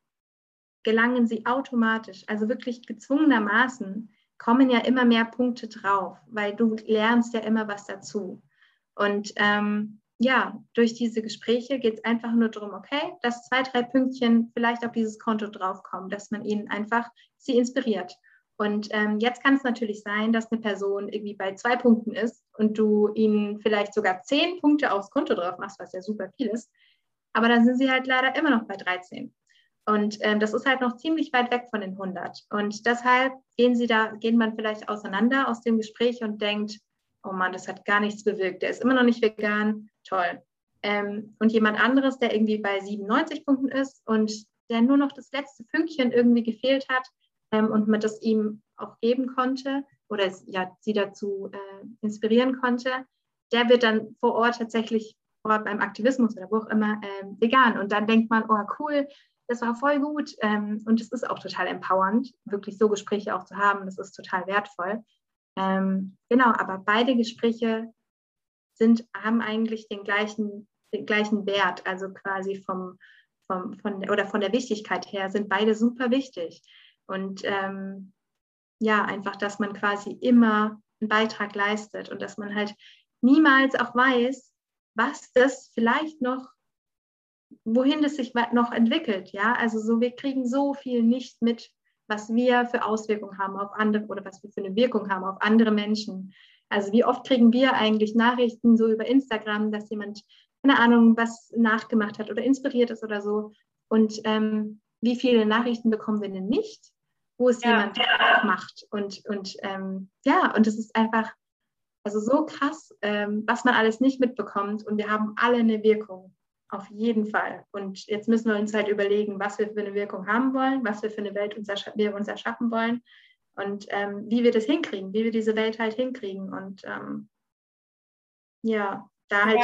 B: gelangen sie automatisch, also wirklich gezwungenermaßen, kommen ja immer mehr Punkte drauf, weil du lernst ja immer was dazu. Und ähm, ja, durch diese Gespräche geht es einfach nur darum, okay, dass zwei, drei Pünktchen vielleicht auf dieses Konto draufkommen, dass man ihnen einfach sie inspiriert. Und ähm, jetzt kann es natürlich sein, dass eine Person irgendwie bei zwei Punkten ist und du ihnen vielleicht sogar zehn Punkte aufs Konto drauf machst, was ja super viel ist. Aber dann sind sie halt leider immer noch bei 13. Und ähm, das ist halt noch ziemlich weit weg von den 100. Und deshalb gehen sie da, gehen man vielleicht auseinander aus dem Gespräch und denkt, oh Mann, das hat gar nichts bewirkt. Der ist immer noch nicht vegan. Toll. Ähm, und jemand anderes, der irgendwie bei 97 Punkten ist und der nur noch das letzte Fünkchen irgendwie gefehlt hat ähm, und man das ihm auch geben konnte oder ja, sie dazu äh, inspirieren konnte, der wird dann vor Ort tatsächlich vor Ort beim Aktivismus oder wo auch immer äh, vegan. Und dann denkt man, oh cool, das war voll gut. Ähm, und es ist auch total empowernd, wirklich so Gespräche auch zu haben. Das ist total wertvoll. Ähm, genau, aber beide Gespräche sind, haben eigentlich den gleichen, den gleichen Wert, also quasi vom, vom, von, der, oder von der Wichtigkeit her sind beide super wichtig. Und ähm, ja, einfach, dass man quasi immer einen Beitrag leistet und dass man halt niemals auch weiß, was das vielleicht noch, wohin das sich noch entwickelt. Ja, also so, wir kriegen so viel nicht mit was wir für Auswirkungen haben auf andere oder was wir für eine Wirkung haben auf andere Menschen. Also wie oft kriegen wir eigentlich Nachrichten so über Instagram, dass jemand, keine Ahnung, was nachgemacht hat oder inspiriert ist oder so. Und ähm, wie viele Nachrichten bekommen wir denn nicht, wo es ja. jemand macht. Und, und ähm, ja, und es ist einfach also so krass, ähm, was man alles nicht mitbekommt. Und wir haben alle eine Wirkung. Auf jeden Fall. Und jetzt müssen wir uns halt überlegen, was wir für eine Wirkung haben wollen, was wir für eine Welt uns wir uns erschaffen wollen und ähm, wie wir das hinkriegen, wie wir diese Welt halt hinkriegen. Und ähm, ja, da halt.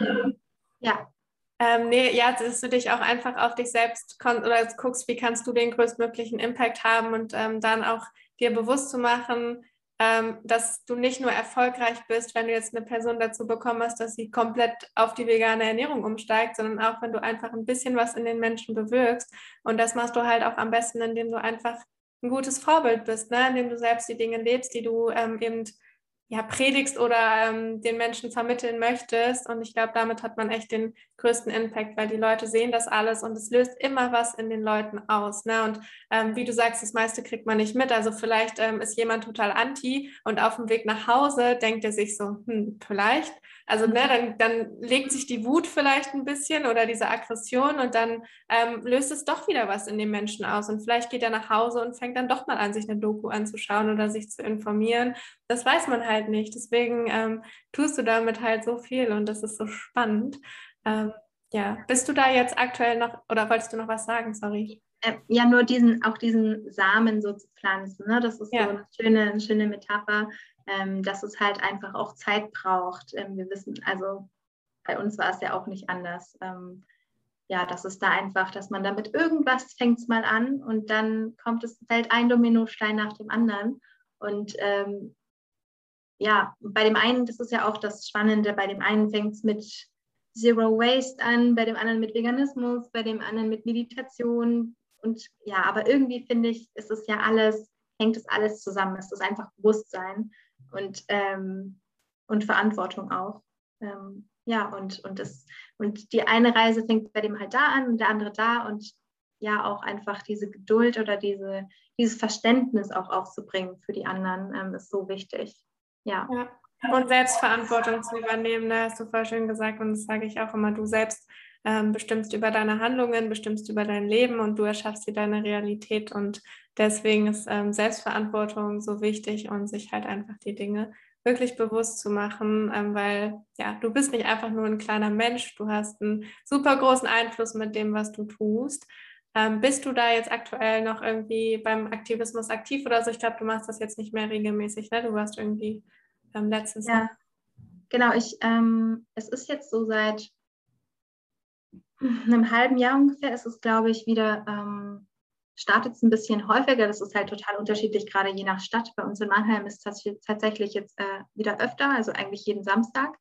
B: Ja,
A: ja. Ähm, nee, ja, dass du dich auch einfach auf dich selbst oder guckst, wie kannst du den größtmöglichen Impact haben und ähm, dann auch dir bewusst zu machen, ähm, dass du nicht nur erfolgreich bist, wenn du jetzt eine Person dazu bekommen hast, dass sie komplett auf die vegane Ernährung umsteigt, sondern auch, wenn du einfach ein bisschen was in den Menschen bewirkst. Und das machst du halt auch am besten, indem du einfach ein gutes Vorbild bist, ne? indem du selbst die Dinge lebst, die du ähm, eben ja, predigst oder ähm, den Menschen vermitteln möchtest. Und ich glaube, damit hat man echt den größten Impact, weil die Leute sehen das alles und es löst immer was in den Leuten aus. Ne? Und ähm, wie du sagst, das meiste kriegt man nicht mit. Also vielleicht ähm, ist jemand total anti und auf dem Weg nach Hause denkt er sich so, hm, vielleicht also ne, dann, dann legt sich die Wut vielleicht ein bisschen oder diese Aggression und dann ähm, löst es doch wieder was in dem Menschen aus. Und vielleicht geht er nach Hause und fängt dann doch mal an, sich eine Doku anzuschauen oder sich zu informieren. Das weiß man halt nicht. Deswegen ähm, tust du damit halt so viel und das ist so spannend. Ähm, ja, bist du da jetzt aktuell noch oder wolltest du noch was sagen? Sorry.
B: Äh, ja, nur diesen, auch diesen Samen so zu pflanzen. Ne? Das ist ja. so eine schöne, eine schöne Metapher ähm, dass es halt einfach auch Zeit braucht. Ähm, wir wissen, also bei uns war es ja auch nicht anders. Ähm, ja, das ist da einfach, dass man damit irgendwas fängt es mal an und dann kommt es, fällt ein Dominostein nach dem anderen. Und ähm, ja, bei dem einen, das ist ja auch das Spannende, bei dem einen fängt es mit Zero Waste an, bei dem anderen mit Veganismus, bei dem anderen mit Meditation. Und ja, aber irgendwie finde ich, ist es ja alles, hängt es alles zusammen. Es ist einfach Bewusstsein und, ähm, und Verantwortung auch. Ähm, ja, und, und, das, und die eine Reise fängt bei dem halt da an und der andere da und ja, auch einfach diese Geduld oder diese, dieses Verständnis auch aufzubringen für die anderen ähm, ist so wichtig. Ja. ja.
A: Und Selbstverantwortung zu übernehmen, da hast du voll schön gesagt und das sage ich auch immer, du selbst ähm, bestimmst über deine Handlungen, bestimmst über dein Leben und du erschaffst dir deine Realität und deswegen ist ähm, Selbstverantwortung so wichtig und sich halt einfach die Dinge wirklich bewusst zu machen, ähm, weil ja, du bist nicht einfach nur ein kleiner Mensch, du hast einen super großen Einfluss mit dem, was du tust. Ähm, bist du da jetzt aktuell noch irgendwie beim Aktivismus aktiv oder so? Ich glaube, du machst das jetzt nicht mehr regelmäßig, ne? Du warst irgendwie ähm, letztens.
B: Ja, genau. Ich, ähm, es ist jetzt so seit einem halben Jahr ungefähr, ist es, glaube ich, wieder, ähm, startet es ein bisschen häufiger. Das ist halt total unterschiedlich, gerade je nach Stadt. Bei uns in Mannheim ist es tatsächlich jetzt äh, wieder öfter, also eigentlich jeden Samstag.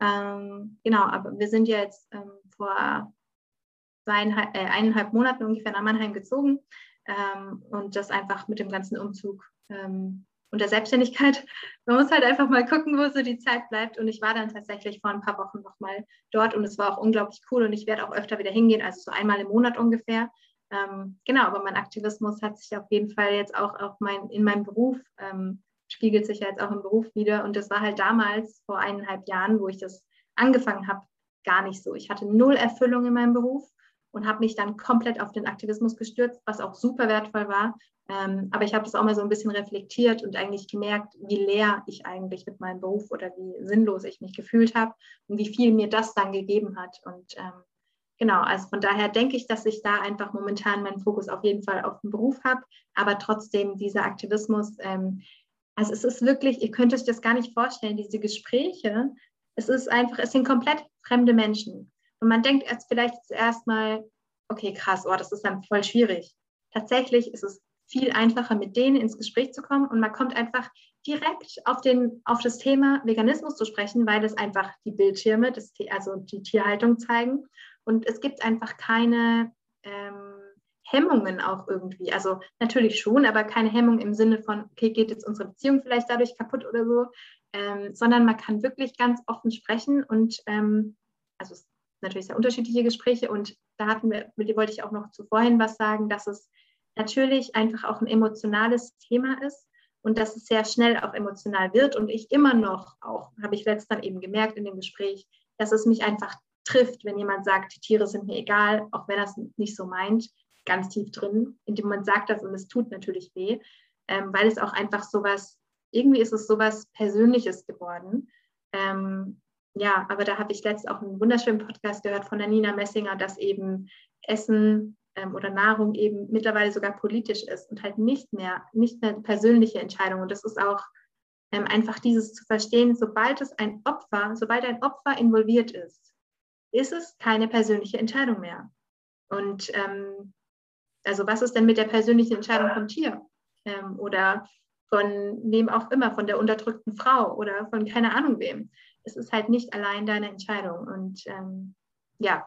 B: Ähm, genau, aber wir sind ja jetzt ähm, vor zweieinhalb, äh, eineinhalb Monaten ungefähr nach Mannheim gezogen ähm, und das einfach mit dem ganzen Umzug ähm, und der Selbstständigkeit. Man muss halt einfach mal gucken, wo so die Zeit bleibt. Und ich war dann tatsächlich vor ein paar Wochen nochmal dort und es war auch unglaublich cool und ich werde auch öfter wieder hingehen, also so einmal im Monat ungefähr. Ähm, genau, aber mein Aktivismus hat sich auf jeden Fall jetzt auch auf mein, in meinem Beruf, ähm, spiegelt sich ja jetzt auch im Beruf wieder. Und das war halt damals, vor eineinhalb Jahren, wo ich das angefangen habe, gar nicht so. Ich hatte null Erfüllung in meinem Beruf und habe mich dann komplett auf den Aktivismus gestürzt, was auch super wertvoll war. Ähm, aber ich habe das auch mal so ein bisschen reflektiert und eigentlich gemerkt, wie leer ich eigentlich mit meinem Beruf oder wie sinnlos ich mich gefühlt habe und wie viel mir das dann gegeben hat. Und ähm, genau, also von daher denke ich, dass ich da einfach momentan meinen Fokus auf jeden Fall auf den Beruf habe, aber trotzdem dieser Aktivismus, ähm, also es ist wirklich, ihr könnt euch das gar nicht vorstellen, diese Gespräche, es ist einfach, es sind komplett fremde Menschen. Und man denkt erst vielleicht zuerst mal, okay, krass, oh, das ist dann voll schwierig. Tatsächlich ist es viel einfacher, mit denen ins Gespräch zu kommen und man kommt einfach direkt auf, den, auf das Thema Veganismus zu sprechen, weil es einfach die Bildschirme, das, also die Tierhaltung zeigen. Und es gibt einfach keine ähm, Hemmungen auch irgendwie. Also natürlich schon, aber keine Hemmung im Sinne von, okay, geht jetzt unsere Beziehung vielleicht dadurch kaputt oder so, ähm, sondern man kann wirklich ganz offen sprechen und ähm, also es natürlich sehr unterschiedliche Gespräche und da hatten wir, wollte ich auch noch zuvorhin was sagen, dass es natürlich einfach auch ein emotionales Thema ist und dass es sehr schnell auch emotional wird und ich immer noch auch, habe ich letztens eben gemerkt in dem Gespräch, dass es mich einfach trifft, wenn jemand sagt, Tiere sind mir egal, auch wenn er es nicht so meint, ganz tief drin, indem man sagt das und es tut natürlich weh, ähm, weil es auch einfach sowas, irgendwie ist es sowas Persönliches geworden. Ähm, ja, aber da habe ich letztens auch einen wunderschönen Podcast gehört von der Nina Messinger, dass eben Essen ähm, oder Nahrung eben mittlerweile sogar politisch ist und halt nicht mehr, nicht mehr persönliche Entscheidung. Und das ist auch ähm, einfach dieses zu verstehen, sobald es ein Opfer, sobald ein Opfer involviert ist, ist es keine persönliche Entscheidung mehr. Und ähm, also was ist denn mit der persönlichen Entscheidung vom Tier? Ähm, oder von wem auch immer, von der unterdrückten Frau oder von keine Ahnung wem es ist halt nicht allein deine Entscheidung. Und ähm, ja.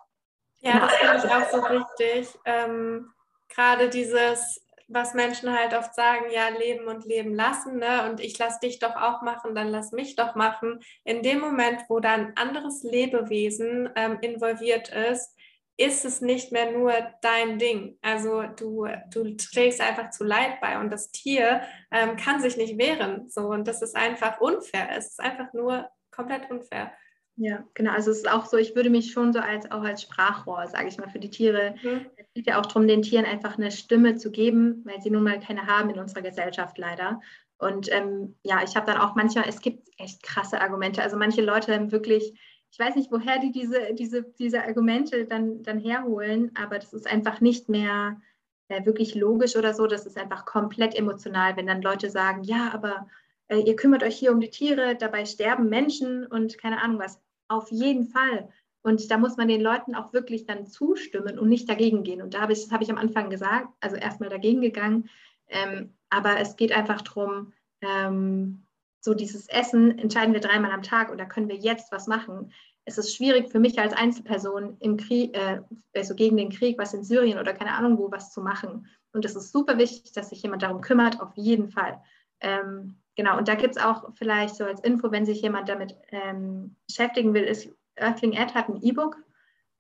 A: Ja, das finde ich auch so wichtig. Ähm, Gerade dieses, was Menschen halt oft sagen, ja, leben und leben lassen, ne? Und ich lass dich doch auch machen, dann lass mich doch machen. In dem Moment, wo da ein anderes Lebewesen ähm, involviert ist, ist es nicht mehr nur dein Ding. Also du, du trägst einfach zu Leid bei und das Tier ähm, kann sich nicht wehren. So, und das ist einfach unfair. Es ist einfach nur komplett unfair.
B: Ja, genau. Also es ist auch so, ich würde mich schon so als auch als Sprachrohr, sage ich mal, für die Tiere. Mhm. Geht ja auch darum, den Tieren einfach eine Stimme zu geben, weil sie nun mal keine haben in unserer Gesellschaft leider. Und ähm, ja, ich habe dann auch manchmal, es gibt echt krasse Argumente. Also manche Leute haben wirklich, ich weiß nicht, woher die diese, diese, diese Argumente dann, dann herholen, aber das ist einfach nicht mehr äh, wirklich logisch oder so. Das ist einfach komplett emotional, wenn dann Leute sagen, ja, aber äh, ihr kümmert euch hier um die Tiere, dabei sterben Menschen und keine Ahnung was. Auf jeden Fall. Und da muss man den Leuten auch wirklich dann zustimmen und nicht dagegen gehen. Und da habe ich, das habe ich am Anfang gesagt, also erstmal dagegen gegangen. Ähm, aber es geht einfach darum, ähm, so dieses Essen entscheiden wir dreimal am Tag und da können wir jetzt was machen. Es ist schwierig für mich als Einzelperson im Krieg, äh, also gegen den Krieg, was in Syrien oder keine Ahnung wo, was zu machen. Und es ist super wichtig, dass sich jemand darum kümmert, auf jeden Fall. Ähm, Genau, und da gibt es auch vielleicht so als Info, wenn sich jemand damit ähm, beschäftigen will, ist Earthling Ad hat ein E-Book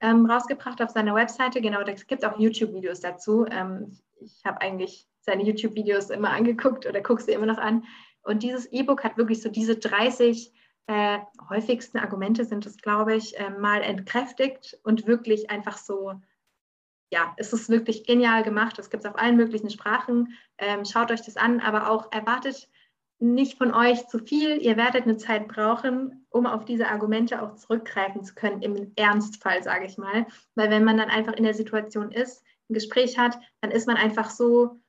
B: ähm, rausgebracht auf seiner Webseite. Genau, da gibt es auch YouTube-Videos dazu. Ähm, ich habe eigentlich seine YouTube-Videos immer angeguckt oder gucke sie immer noch an. Und dieses E-Book hat wirklich so diese 30 äh, häufigsten Argumente, sind es, glaube ich, äh, mal entkräftigt und wirklich einfach so ja, es ist wirklich genial gemacht. Es gibt es auf allen möglichen Sprachen. Ähm, schaut euch das an, aber auch erwartet nicht von euch zu viel. Ihr werdet eine Zeit brauchen, um auf diese Argumente auch zurückgreifen zu können, im Ernstfall, sage ich mal. Weil wenn man dann einfach in der Situation ist, ein Gespräch hat, dann ist man einfach so,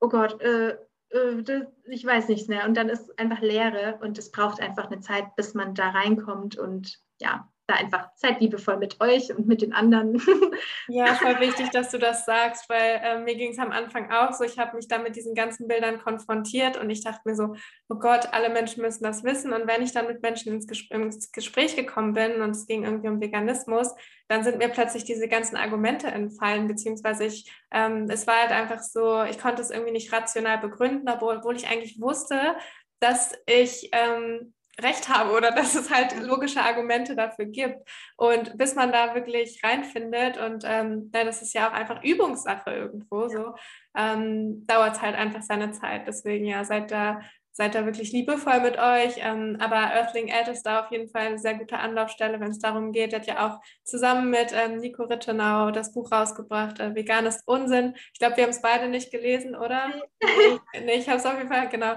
B: oh Gott, äh, äh, ich weiß nichts mehr. Und dann ist einfach Leere und es braucht einfach eine Zeit, bis man da reinkommt und ja, da einfach seid liebevoll mit euch und mit den anderen.
A: Ja, voll wichtig, dass du das sagst, weil äh, mir ging es am Anfang auch so, ich habe mich da mit diesen ganzen Bildern konfrontiert und ich dachte mir so, oh Gott, alle Menschen müssen das wissen. Und wenn ich dann mit Menschen ins, Ges ins Gespräch gekommen bin und es ging irgendwie um Veganismus, dann sind mir plötzlich diese ganzen Argumente entfallen, beziehungsweise ich, ähm, es war halt einfach so, ich konnte es irgendwie nicht rational begründen, obwohl, ich eigentlich wusste, dass ich ähm, recht habe oder dass es halt logische Argumente dafür gibt. Und bis man da wirklich reinfindet und ähm, ja, das ist ja auch einfach Übungssache irgendwo so, ähm, dauert es halt einfach seine Zeit. Deswegen ja, seid da, seid da wirklich liebevoll mit euch. Ähm, aber Earthling Ed ist da auf jeden Fall eine sehr gute Anlaufstelle, wenn es darum geht. Er hat ja auch zusammen mit ähm, Nico Rittenau das Buch rausgebracht, äh, Vegan ist Unsinn. Ich glaube, wir haben es beide nicht gelesen, oder? nee, nee ich habe es auf jeden Fall, genau.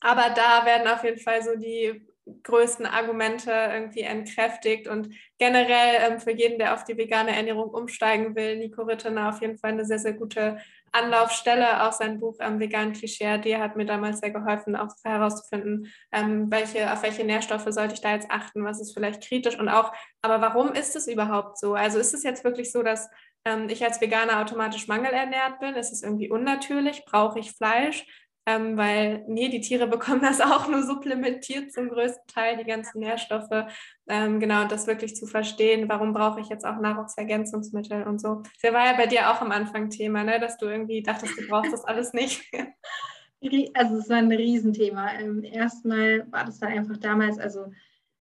A: Aber da werden auf jeden Fall so die größten Argumente irgendwie entkräftigt und generell ähm, für jeden, der auf die vegane Ernährung umsteigen will, Nico Rittener auf jeden Fall eine sehr, sehr gute Anlaufstelle. Auch sein Buch ähm, Vegan Klischee, der hat mir damals sehr geholfen, auch herauszufinden, ähm, welche, auf welche Nährstoffe sollte ich da jetzt achten, was ist vielleicht kritisch und auch, aber warum ist es überhaupt so? Also ist es jetzt wirklich so, dass ähm, ich als Veganer automatisch mangelernährt bin? Ist es irgendwie unnatürlich? Brauche ich Fleisch? Ähm, weil nee, die Tiere bekommen das auch nur supplementiert zum größten Teil, die ganzen Nährstoffe. Ähm, genau, und das wirklich zu verstehen, warum brauche ich jetzt auch Nahrungsergänzungsmittel und so. Das war ja bei dir auch am Anfang Thema, ne? dass du irgendwie dachtest, du brauchst das alles nicht.
B: Also es war ein Riesenthema. Ähm, erstmal war das dann einfach damals, also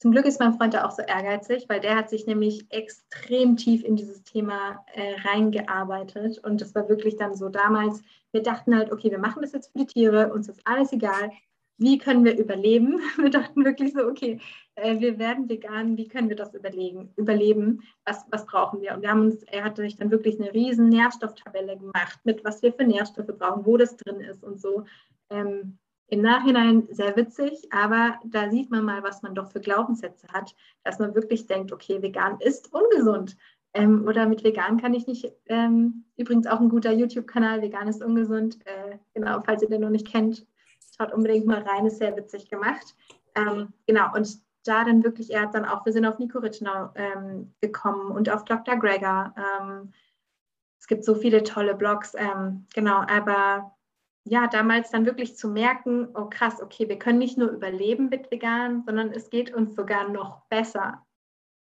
B: zum Glück ist mein Freund da auch so ehrgeizig, weil der hat sich nämlich extrem tief in dieses Thema äh, reingearbeitet. Und das war wirklich dann so damals, wir dachten halt, okay, wir machen das jetzt für die Tiere, uns ist alles egal. Wie können wir überleben? Wir dachten wirklich so, okay, äh, wir werden vegan, wie können wir das überlegen, überleben? Was, was brauchen wir? Und wir haben uns, er hat sich dann wirklich eine riesen Nährstofftabelle gemacht, mit was wir für Nährstoffe brauchen, wo das drin ist und so. Ähm, Im Nachhinein sehr witzig, aber da sieht man mal, was man doch für Glaubenssätze hat, dass man wirklich denkt, okay, vegan ist ungesund. Ähm, oder mit vegan kann ich nicht. Ähm, übrigens auch ein guter YouTube-Kanal, vegan ist ungesund. Äh, genau, falls ihr den noch nicht kennt, schaut unbedingt mal rein, ist sehr witzig gemacht. Ähm, genau, und da dann wirklich, er hat dann auch, wir sind auf Nico Ritschnau ähm, gekommen und auf Dr. Gregor. Ähm, es gibt so viele tolle Blogs, ähm, genau, aber ja, damals dann wirklich zu merken, oh krass, okay, wir können nicht nur überleben mit vegan, sondern es geht uns sogar noch besser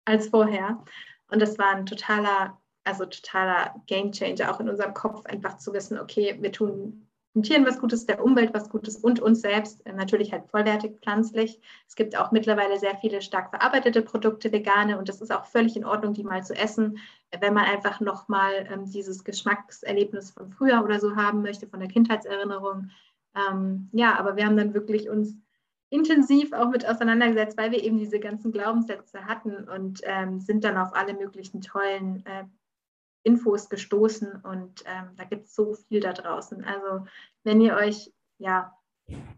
B: als vorher. Und das war ein totaler, also totaler Gamechanger auch in unserem Kopf, einfach zu wissen, okay, wir tun den Tieren was Gutes, der Umwelt was Gutes und uns selbst, äh, natürlich halt vollwertig pflanzlich. Es gibt auch mittlerweile sehr viele stark verarbeitete Produkte, vegane, und das ist auch völlig in Ordnung, die mal zu essen, wenn man einfach nochmal ähm, dieses Geschmackserlebnis von früher oder so haben möchte, von der Kindheitserinnerung. Ähm, ja, aber wir haben dann wirklich uns intensiv auch mit auseinandergesetzt, weil wir eben diese ganzen Glaubenssätze hatten und ähm, sind dann auf alle möglichen tollen äh, Infos gestoßen und ähm, da gibt es so viel da draußen. Also wenn ihr euch, ja,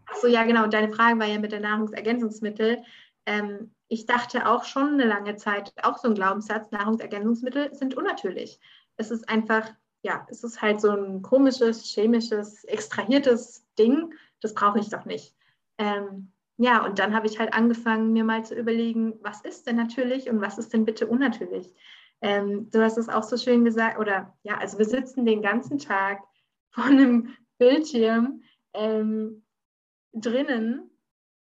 B: achso, ja genau, deine Frage war ja mit der Nahrungsergänzungsmittel. Ähm, ich dachte auch schon eine lange Zeit, auch so ein Glaubenssatz, Nahrungsergänzungsmittel sind unnatürlich. Es ist einfach, ja, es ist halt so ein komisches, chemisches, extrahiertes Ding, das brauche ich doch nicht. Ähm, ja, und dann habe ich halt angefangen, mir mal zu überlegen, was ist denn natürlich und was ist denn bitte unnatürlich. Ähm, du hast es auch so schön gesagt, oder ja, also wir sitzen den ganzen Tag vor einem Bildschirm ähm, drinnen.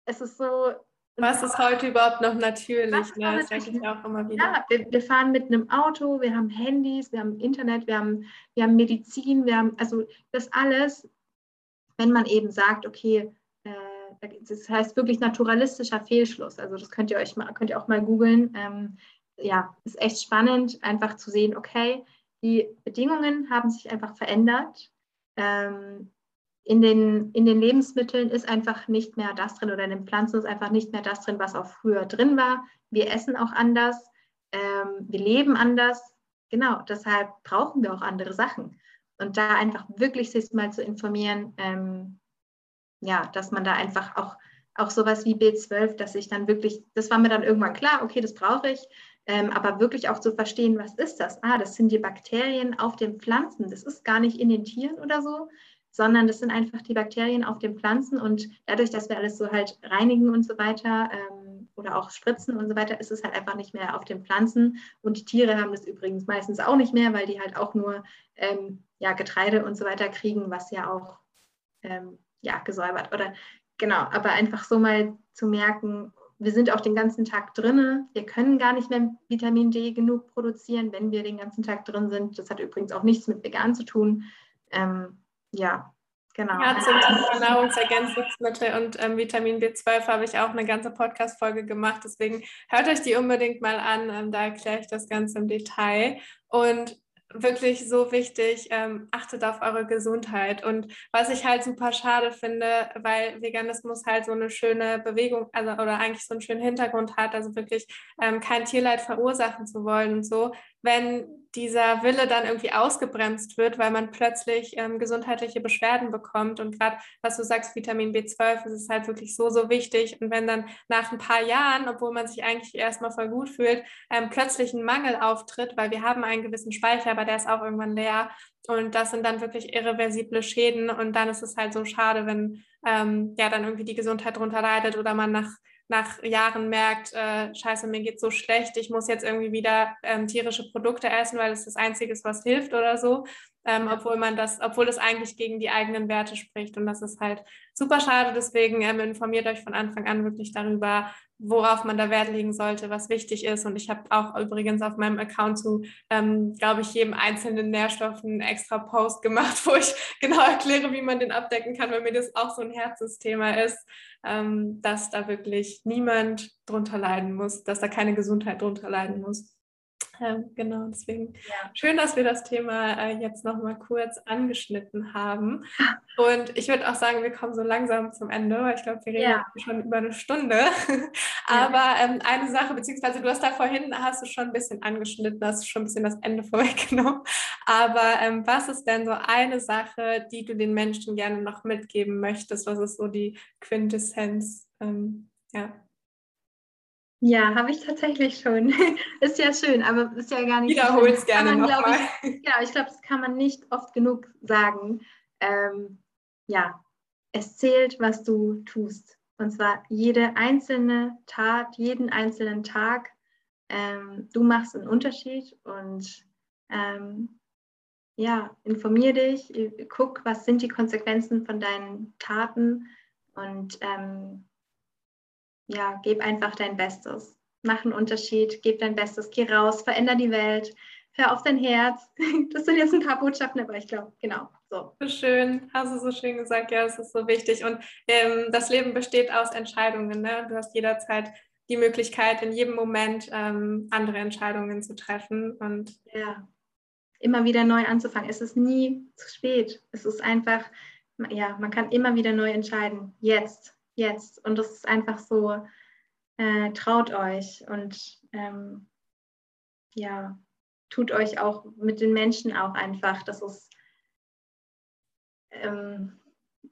B: Es ist so.
A: Was ist heute überhaupt noch natürlich? Ne? Das sage ich auch immer wieder.
B: Ja, wir, wir, fahren mit einem Auto, wir haben Handys, wir haben Internet, wir haben, wir haben Medizin, wir haben, also das alles, wenn man eben sagt, okay, das heißt wirklich naturalistischer Fehlschluss. Also das könnt ihr euch mal, könnt ihr auch mal googeln. Ähm, ja, ist echt spannend, einfach zu sehen, okay, die Bedingungen haben sich einfach verändert. Ähm, in, den, in den Lebensmitteln ist einfach nicht mehr das drin oder in den Pflanzen ist einfach nicht mehr das drin, was auch früher drin war. Wir essen auch anders, ähm, wir leben anders. Genau, deshalb brauchen wir auch andere Sachen. Und da einfach wirklich sich mal zu informieren, ähm, ja, dass man da einfach auch auch sowas wie B12, dass ich dann wirklich, das war mir dann irgendwann klar, okay, das brauche ich, ähm, aber wirklich auch zu verstehen, was ist das? Ah, das sind die Bakterien auf den Pflanzen, das ist gar nicht in den Tieren oder so, sondern das sind einfach die Bakterien auf den Pflanzen. Und dadurch, dass wir alles so halt reinigen und so weiter ähm, oder auch spritzen und so weiter, ist es halt einfach nicht mehr auf den Pflanzen. Und die Tiere haben das übrigens meistens auch nicht mehr, weil die halt auch nur ähm, ja, Getreide und so weiter kriegen, was ja auch ähm, ja, gesäubert oder genau, aber einfach so mal zu merken, wir sind auch den ganzen Tag drin. Wir können gar nicht mehr Vitamin D genug produzieren, wenn wir den ganzen Tag drin sind. Das hat übrigens auch nichts mit vegan zu tun. Ähm, ja, genau. Ja,
A: zum Thema Nahrungsergänzungsmittel und ähm, Vitamin B12 habe ich auch eine ganze Podcast-Folge gemacht. Deswegen hört euch die unbedingt mal an. Ähm, da erkläre ich das Ganze im Detail. Und wirklich so wichtig, ähm, achtet auf eure Gesundheit. Und was ich halt super schade finde, weil Veganismus halt so eine schöne Bewegung, also oder eigentlich so einen schönen Hintergrund hat, also wirklich ähm, kein Tierleid verursachen zu wollen und so, wenn dieser Wille dann irgendwie ausgebremst wird, weil man plötzlich ähm, gesundheitliche Beschwerden bekommt. Und gerade, was du sagst, Vitamin B12, das ist halt wirklich so, so wichtig. Und wenn dann nach ein paar Jahren, obwohl man sich eigentlich erstmal voll gut fühlt, ähm, plötzlich ein Mangel auftritt, weil wir haben einen gewissen Speicher, aber der ist auch irgendwann leer. Und das sind dann wirklich irreversible Schäden. Und dann ist es halt so schade, wenn ähm, ja dann irgendwie die Gesundheit darunter leidet oder man nach nach Jahren merkt, äh, scheiße, mir geht so schlecht, ich muss jetzt irgendwie wieder ähm, tierische Produkte essen, weil es das Einzige ist, was hilft oder so, ähm, obwohl man das, obwohl das eigentlich gegen die eigenen Werte spricht. Und das ist halt super schade. Deswegen ähm, informiert euch von Anfang an wirklich darüber, worauf man da Wert legen sollte, was wichtig ist. Und ich habe auch übrigens auf meinem Account zu, ähm, glaube ich, jedem einzelnen Nährstoff einen extra Post gemacht, wo ich genau erkläre, wie man den abdecken kann, weil mir das auch so ein Herzensthema ist, ähm, dass da wirklich niemand drunter leiden muss, dass da keine Gesundheit drunter leiden muss. Ähm, genau, deswegen ja. schön, dass wir das Thema äh, jetzt nochmal kurz angeschnitten haben. Und ich würde auch sagen, wir kommen so langsam zum Ende, weil ich glaube, wir reden ja. schon über eine Stunde. Aber ja. ähm, eine Sache, beziehungsweise du hast da vorhin, hast du schon ein bisschen angeschnitten, hast schon ein bisschen das Ende vorweggenommen. Aber ähm, was ist denn so eine Sache, die du den Menschen gerne noch mitgeben möchtest? Was ist so die Quintessenz? Ähm, ja.
B: Ja, habe ich tatsächlich schon. ist ja schön, aber ist ja gar nicht.
A: Wiederholt es gerne nochmal.
B: Ja, ich glaube, das kann man nicht oft genug sagen. Ähm, ja, es zählt, was du tust. Und zwar jede einzelne Tat, jeden einzelnen Tag. Ähm, du machst einen Unterschied und ähm, ja, informier dich, guck, was sind die Konsequenzen von deinen Taten und ähm, ja, gib einfach dein Bestes. Mach einen Unterschied, gib dein Bestes, geh raus, veränder die Welt, hör auf dein Herz. Das sind jetzt ein paar Botschaften, aber ich glaube, genau. So.
A: so schön, hast du so schön gesagt, ja, das ist so wichtig. Und ähm, das Leben besteht aus Entscheidungen. Ne? Du hast jederzeit die Möglichkeit, in jedem Moment ähm, andere Entscheidungen zu treffen. Und
B: ja, immer wieder neu anzufangen. Es ist nie zu spät. Es ist einfach, ja, man kann immer wieder neu entscheiden. Jetzt, jetzt. Und das ist einfach so, äh, traut euch und ähm, ja, tut euch auch mit den Menschen auch einfach. Das ist ähm,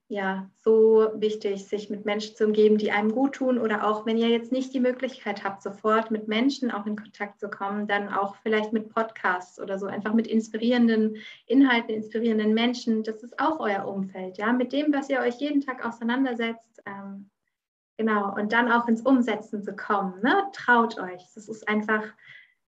B: ja so wichtig, sich mit Menschen zu umgeben, die einem gut tun oder auch wenn ihr jetzt nicht die Möglichkeit habt, sofort mit Menschen auch in Kontakt zu kommen, dann auch vielleicht mit Podcasts oder so, einfach mit inspirierenden Inhalten, inspirierenden Menschen. Das ist auch euer Umfeld, ja, mit dem, was ihr euch jeden Tag auseinandersetzt. Ähm, genau, und dann auch ins Umsetzen zu kommen. Ne? Traut euch. Das ist einfach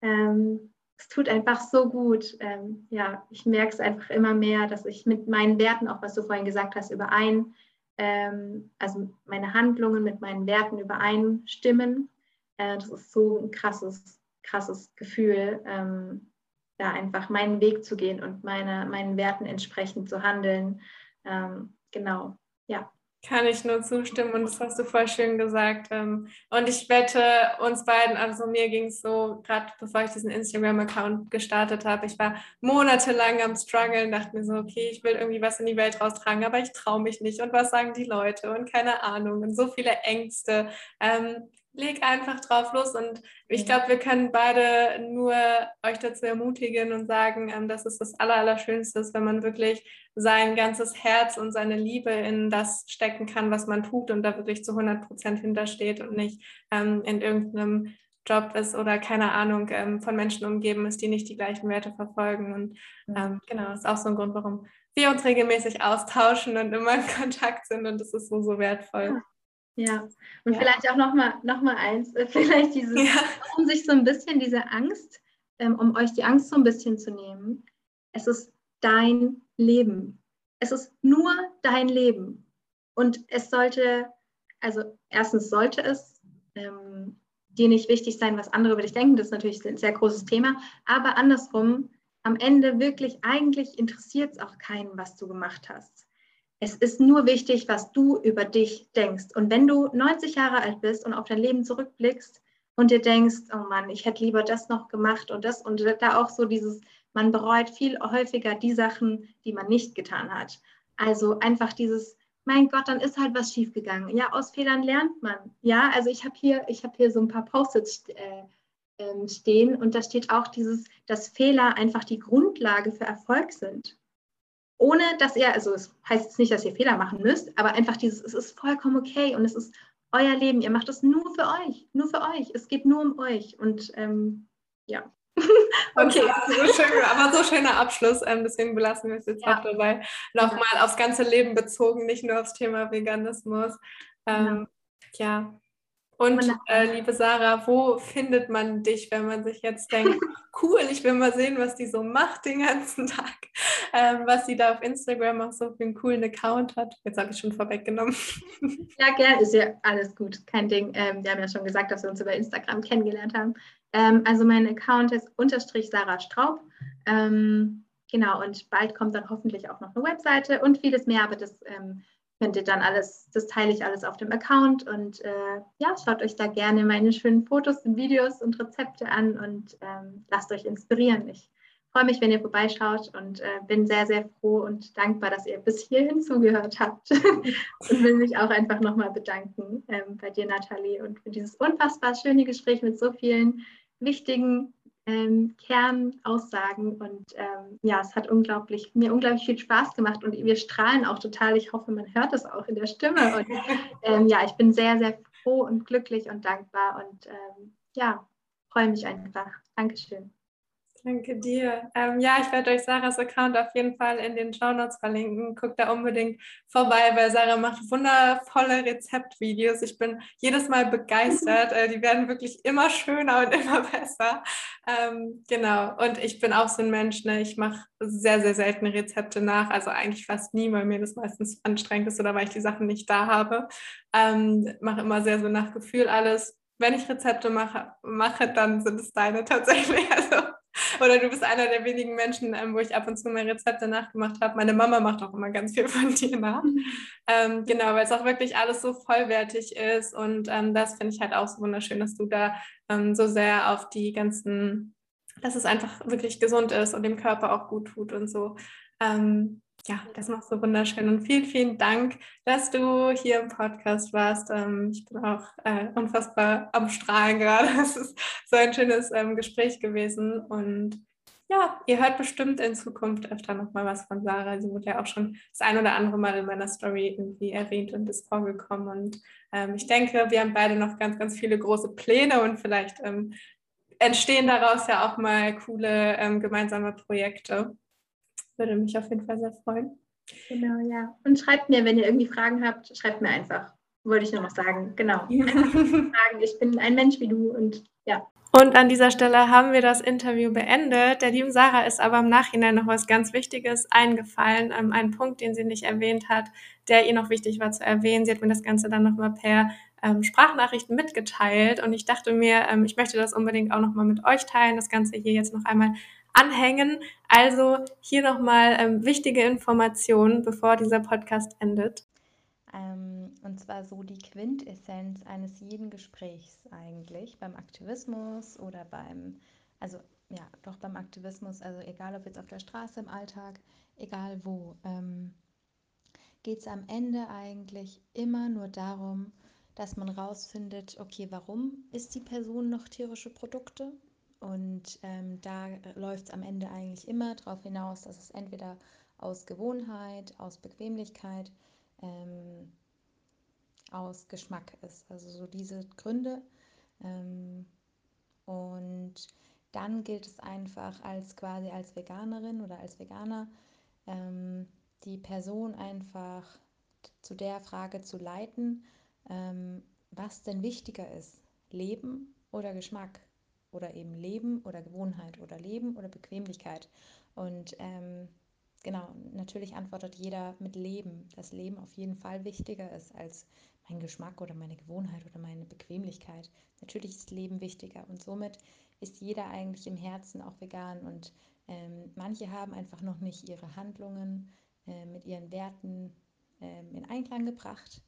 B: ähm, es tut einfach so gut. Ähm, ja, ich merke es einfach immer mehr, dass ich mit meinen Werten, auch was du vorhin gesagt hast, überein, ähm, also meine Handlungen mit meinen Werten übereinstimmen. Äh, das ist so ein krasses, krasses Gefühl, ähm, da einfach meinen Weg zu gehen und meine, meinen Werten entsprechend zu handeln. Ähm, genau, ja.
A: Kann ich nur zustimmen und das hast du voll schön gesagt. Ähm, und ich wette, uns beiden, also mir ging es so, gerade bevor ich diesen Instagram-Account gestartet habe, ich war monatelang am Struggeln, dachte mir so, okay, ich will irgendwie was in die Welt raustragen, aber ich traue mich nicht. Und was sagen die Leute? Und keine Ahnung. Und so viele Ängste. Leg einfach drauf los. Und ich glaube, wir können beide nur euch dazu ermutigen und sagen, ähm, dass es das Allerallerschönste ist, wenn man wirklich sein ganzes Herz und seine Liebe in das stecken kann, was man tut und da wirklich zu 100 Prozent hintersteht und nicht ähm, in irgendeinem Job ist oder keine Ahnung, ähm, von Menschen umgeben ist, die nicht die gleichen Werte verfolgen. Und ähm, genau, ist auch so ein Grund, warum wir uns regelmäßig austauschen und immer in Kontakt sind und das ist so, so wertvoll.
B: Ja, und ja. vielleicht auch nochmal noch mal eins, äh, vielleicht dieses, ja. um sich so ein bisschen diese Angst, ähm, um euch die Angst so ein bisschen zu nehmen. Es ist dein Leben. Es ist nur dein Leben. Und es sollte, also erstens sollte es ähm, dir nicht wichtig sein, was andere über dich denken. Das ist natürlich ein sehr großes Thema. Aber andersrum, am Ende wirklich, eigentlich interessiert es auch keinen, was du gemacht hast. Es ist nur wichtig, was du über dich denkst. Und wenn du 90 Jahre alt bist und auf dein Leben zurückblickst und dir denkst, oh Mann, ich hätte lieber das noch gemacht und das und da auch so dieses, man bereut viel häufiger die Sachen, die man nicht getan hat. Also einfach dieses, mein Gott, dann ist halt was schiefgegangen. Ja, aus Fehlern lernt man. Ja, also ich habe hier, ich habe hier so ein paar Post-its äh, ähm, stehen und da steht auch dieses, dass Fehler einfach die Grundlage für Erfolg sind ohne dass ihr, also es heißt jetzt nicht, dass ihr Fehler machen müsst, aber einfach dieses, es ist vollkommen okay und es ist euer Leben. Ihr macht es nur für euch, nur für euch. Es geht nur um euch und ähm, ja.
A: okay, so schön, aber so schöner Abschluss. Ähm, deswegen belassen wir es jetzt ja. auch dabei. Nochmal ja. aufs ganze Leben bezogen, nicht nur aufs Thema Veganismus. Ähm, ja. ja. Und äh, liebe Sarah, wo findet man dich, wenn man sich jetzt denkt, cool, ich will mal sehen, was die so macht den ganzen Tag, ähm, was sie da auf Instagram auch so für einen coolen Account hat. Jetzt habe ich schon vorweggenommen.
B: Ja, gerne, ist ja alles gut, kein Ding. Ähm, wir haben ja schon gesagt, dass wir uns über Instagram kennengelernt haben. Ähm, also mein Account ist unterstrich Sarah Straub. Ähm, genau, und bald kommt dann hoffentlich auch noch eine Webseite und vieles mehr, aber das ähm, könnt ihr dann alles, das teile ich alles auf dem Account und äh, ja, schaut euch da gerne meine schönen Fotos und Videos und Rezepte an und ähm, lasst euch inspirieren. Ich freue mich, wenn ihr vorbeischaut und äh, bin sehr, sehr froh und dankbar, dass ihr bis hierhin zugehört habt und will mich auch einfach nochmal bedanken ähm, bei dir, Nathalie, und für dieses unfassbar schöne Gespräch mit so vielen wichtigen ähm, Kernaussagen. Und ähm, ja, es hat unglaublich, mir unglaublich viel Spaß gemacht und wir strahlen auch total. Ich hoffe, man hört es auch in der Stimme. Und ähm, ja, ich bin sehr, sehr froh und glücklich und dankbar und ähm, ja, freue mich einfach. Dankeschön.
A: Danke dir. Ähm, ja, ich werde euch Sarahs Account auf jeden Fall in den Show Notes verlinken. Guckt da unbedingt vorbei, weil Sarah macht wundervolle Rezeptvideos. Ich bin jedes Mal begeistert. Äh, die werden wirklich immer schöner und immer besser. Ähm, genau. Und ich bin auch so ein Mensch, ne? ich mache sehr, sehr selten Rezepte nach. Also eigentlich fast nie, weil mir das meistens anstrengend ist oder weil ich die Sachen nicht da habe. Ähm, mache immer sehr so nach Gefühl alles. Wenn ich Rezepte mache, mache, dann sind es deine tatsächlich. Also oder du bist einer der wenigen Menschen, ähm, wo ich ab und zu mal Rezepte nachgemacht habe. Meine Mama macht auch immer ganz viel von dir nach. Mhm. Ähm, genau, weil es auch wirklich alles so vollwertig ist. Und ähm, das finde ich halt auch so wunderschön, dass du da ähm, so sehr auf die ganzen, dass es einfach wirklich gesund ist und dem Körper auch gut tut und so. Ähm, ja, das machst du wunderschön und vielen, vielen Dank, dass du hier im Podcast warst. Ähm, ich bin auch äh, unfassbar am Strahlen gerade. Es ist so ein schönes ähm, Gespräch gewesen und ja, ihr hört bestimmt in Zukunft öfter nochmal was von Sarah. Sie wurde ja auch schon das ein oder andere Mal in meiner Story irgendwie erwähnt und ist vorgekommen. Und ähm, ich denke, wir haben beide noch ganz, ganz viele große Pläne und vielleicht ähm, entstehen daraus ja auch mal coole ähm, gemeinsame Projekte. Würde mich auf jeden Fall sehr freuen.
B: Genau, ja. Und schreibt mir, wenn ihr irgendwie Fragen habt, schreibt mir einfach. Wollte ich nur noch sagen. Genau. Fragen. Ich bin ein Mensch wie du und ja.
A: Und an dieser Stelle haben wir das Interview beendet. Der lieben Sarah ist aber im Nachhinein noch was ganz Wichtiges eingefallen. Ähm, ein Punkt, den sie nicht erwähnt hat, der ihr noch wichtig war zu erwähnen. Sie hat mir das Ganze dann nochmal per ähm, Sprachnachrichten mitgeteilt und ich dachte mir, ähm, ich möchte das unbedingt auch nochmal mit euch teilen, das Ganze hier jetzt noch einmal anhängen. Also hier nochmal ähm, wichtige Informationen, bevor dieser Podcast endet.
C: Ähm, und zwar so die Quintessenz eines jeden Gesprächs eigentlich beim Aktivismus oder beim, also ja, doch beim Aktivismus, also egal ob jetzt auf der Straße, im Alltag, egal wo, ähm, geht es am Ende eigentlich immer nur darum,
B: dass man rausfindet, okay, warum isst die Person noch tierische Produkte? Und ähm, da läuft es am Ende eigentlich immer darauf hinaus, dass es entweder aus Gewohnheit, aus Bequemlichkeit, ähm, aus Geschmack ist. Also so diese Gründe. Ähm, und dann gilt es einfach als quasi als Veganerin oder als Veganer ähm, die Person einfach zu der Frage zu leiten, ähm, was denn wichtiger ist, Leben oder Geschmack oder eben Leben oder Gewohnheit oder Leben oder Bequemlichkeit. Und ähm, genau, natürlich antwortet jeder mit Leben, dass Leben auf jeden Fall wichtiger ist als mein Geschmack oder meine Gewohnheit oder meine Bequemlichkeit. Natürlich ist Leben wichtiger und somit ist jeder eigentlich im Herzen auch vegan und ähm, manche haben einfach noch nicht ihre Handlungen äh, mit ihren Werten ähm, in Einklang gebracht,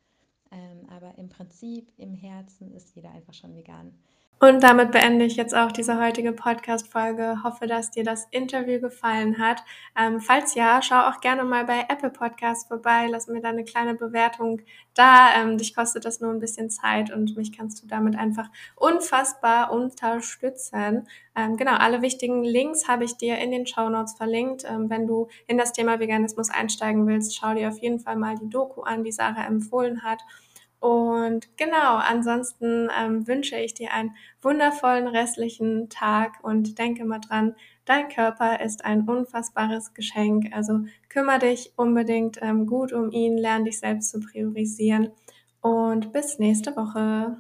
B: ähm, aber im Prinzip im Herzen ist jeder einfach schon vegan.
A: Und damit beende ich jetzt auch diese heutige Podcast-Folge. Hoffe, dass dir das Interview gefallen hat. Ähm, falls ja, schau auch gerne mal bei Apple Podcasts vorbei. Lass mir da eine kleine Bewertung da. Ähm, dich kostet das nur ein bisschen Zeit und mich kannst du damit einfach unfassbar unterstützen. Ähm, genau, alle wichtigen Links habe ich dir in den Show Notes verlinkt. Ähm, wenn du in das Thema Veganismus einsteigen willst, schau dir auf jeden Fall mal die Doku an, die Sarah empfohlen hat. Und genau, ansonsten ähm, wünsche ich dir einen wundervollen restlichen Tag und denke mal dran, dein Körper ist ein unfassbares Geschenk. Also kümmere dich unbedingt ähm, gut um ihn, lerne dich selbst zu priorisieren und bis nächste Woche.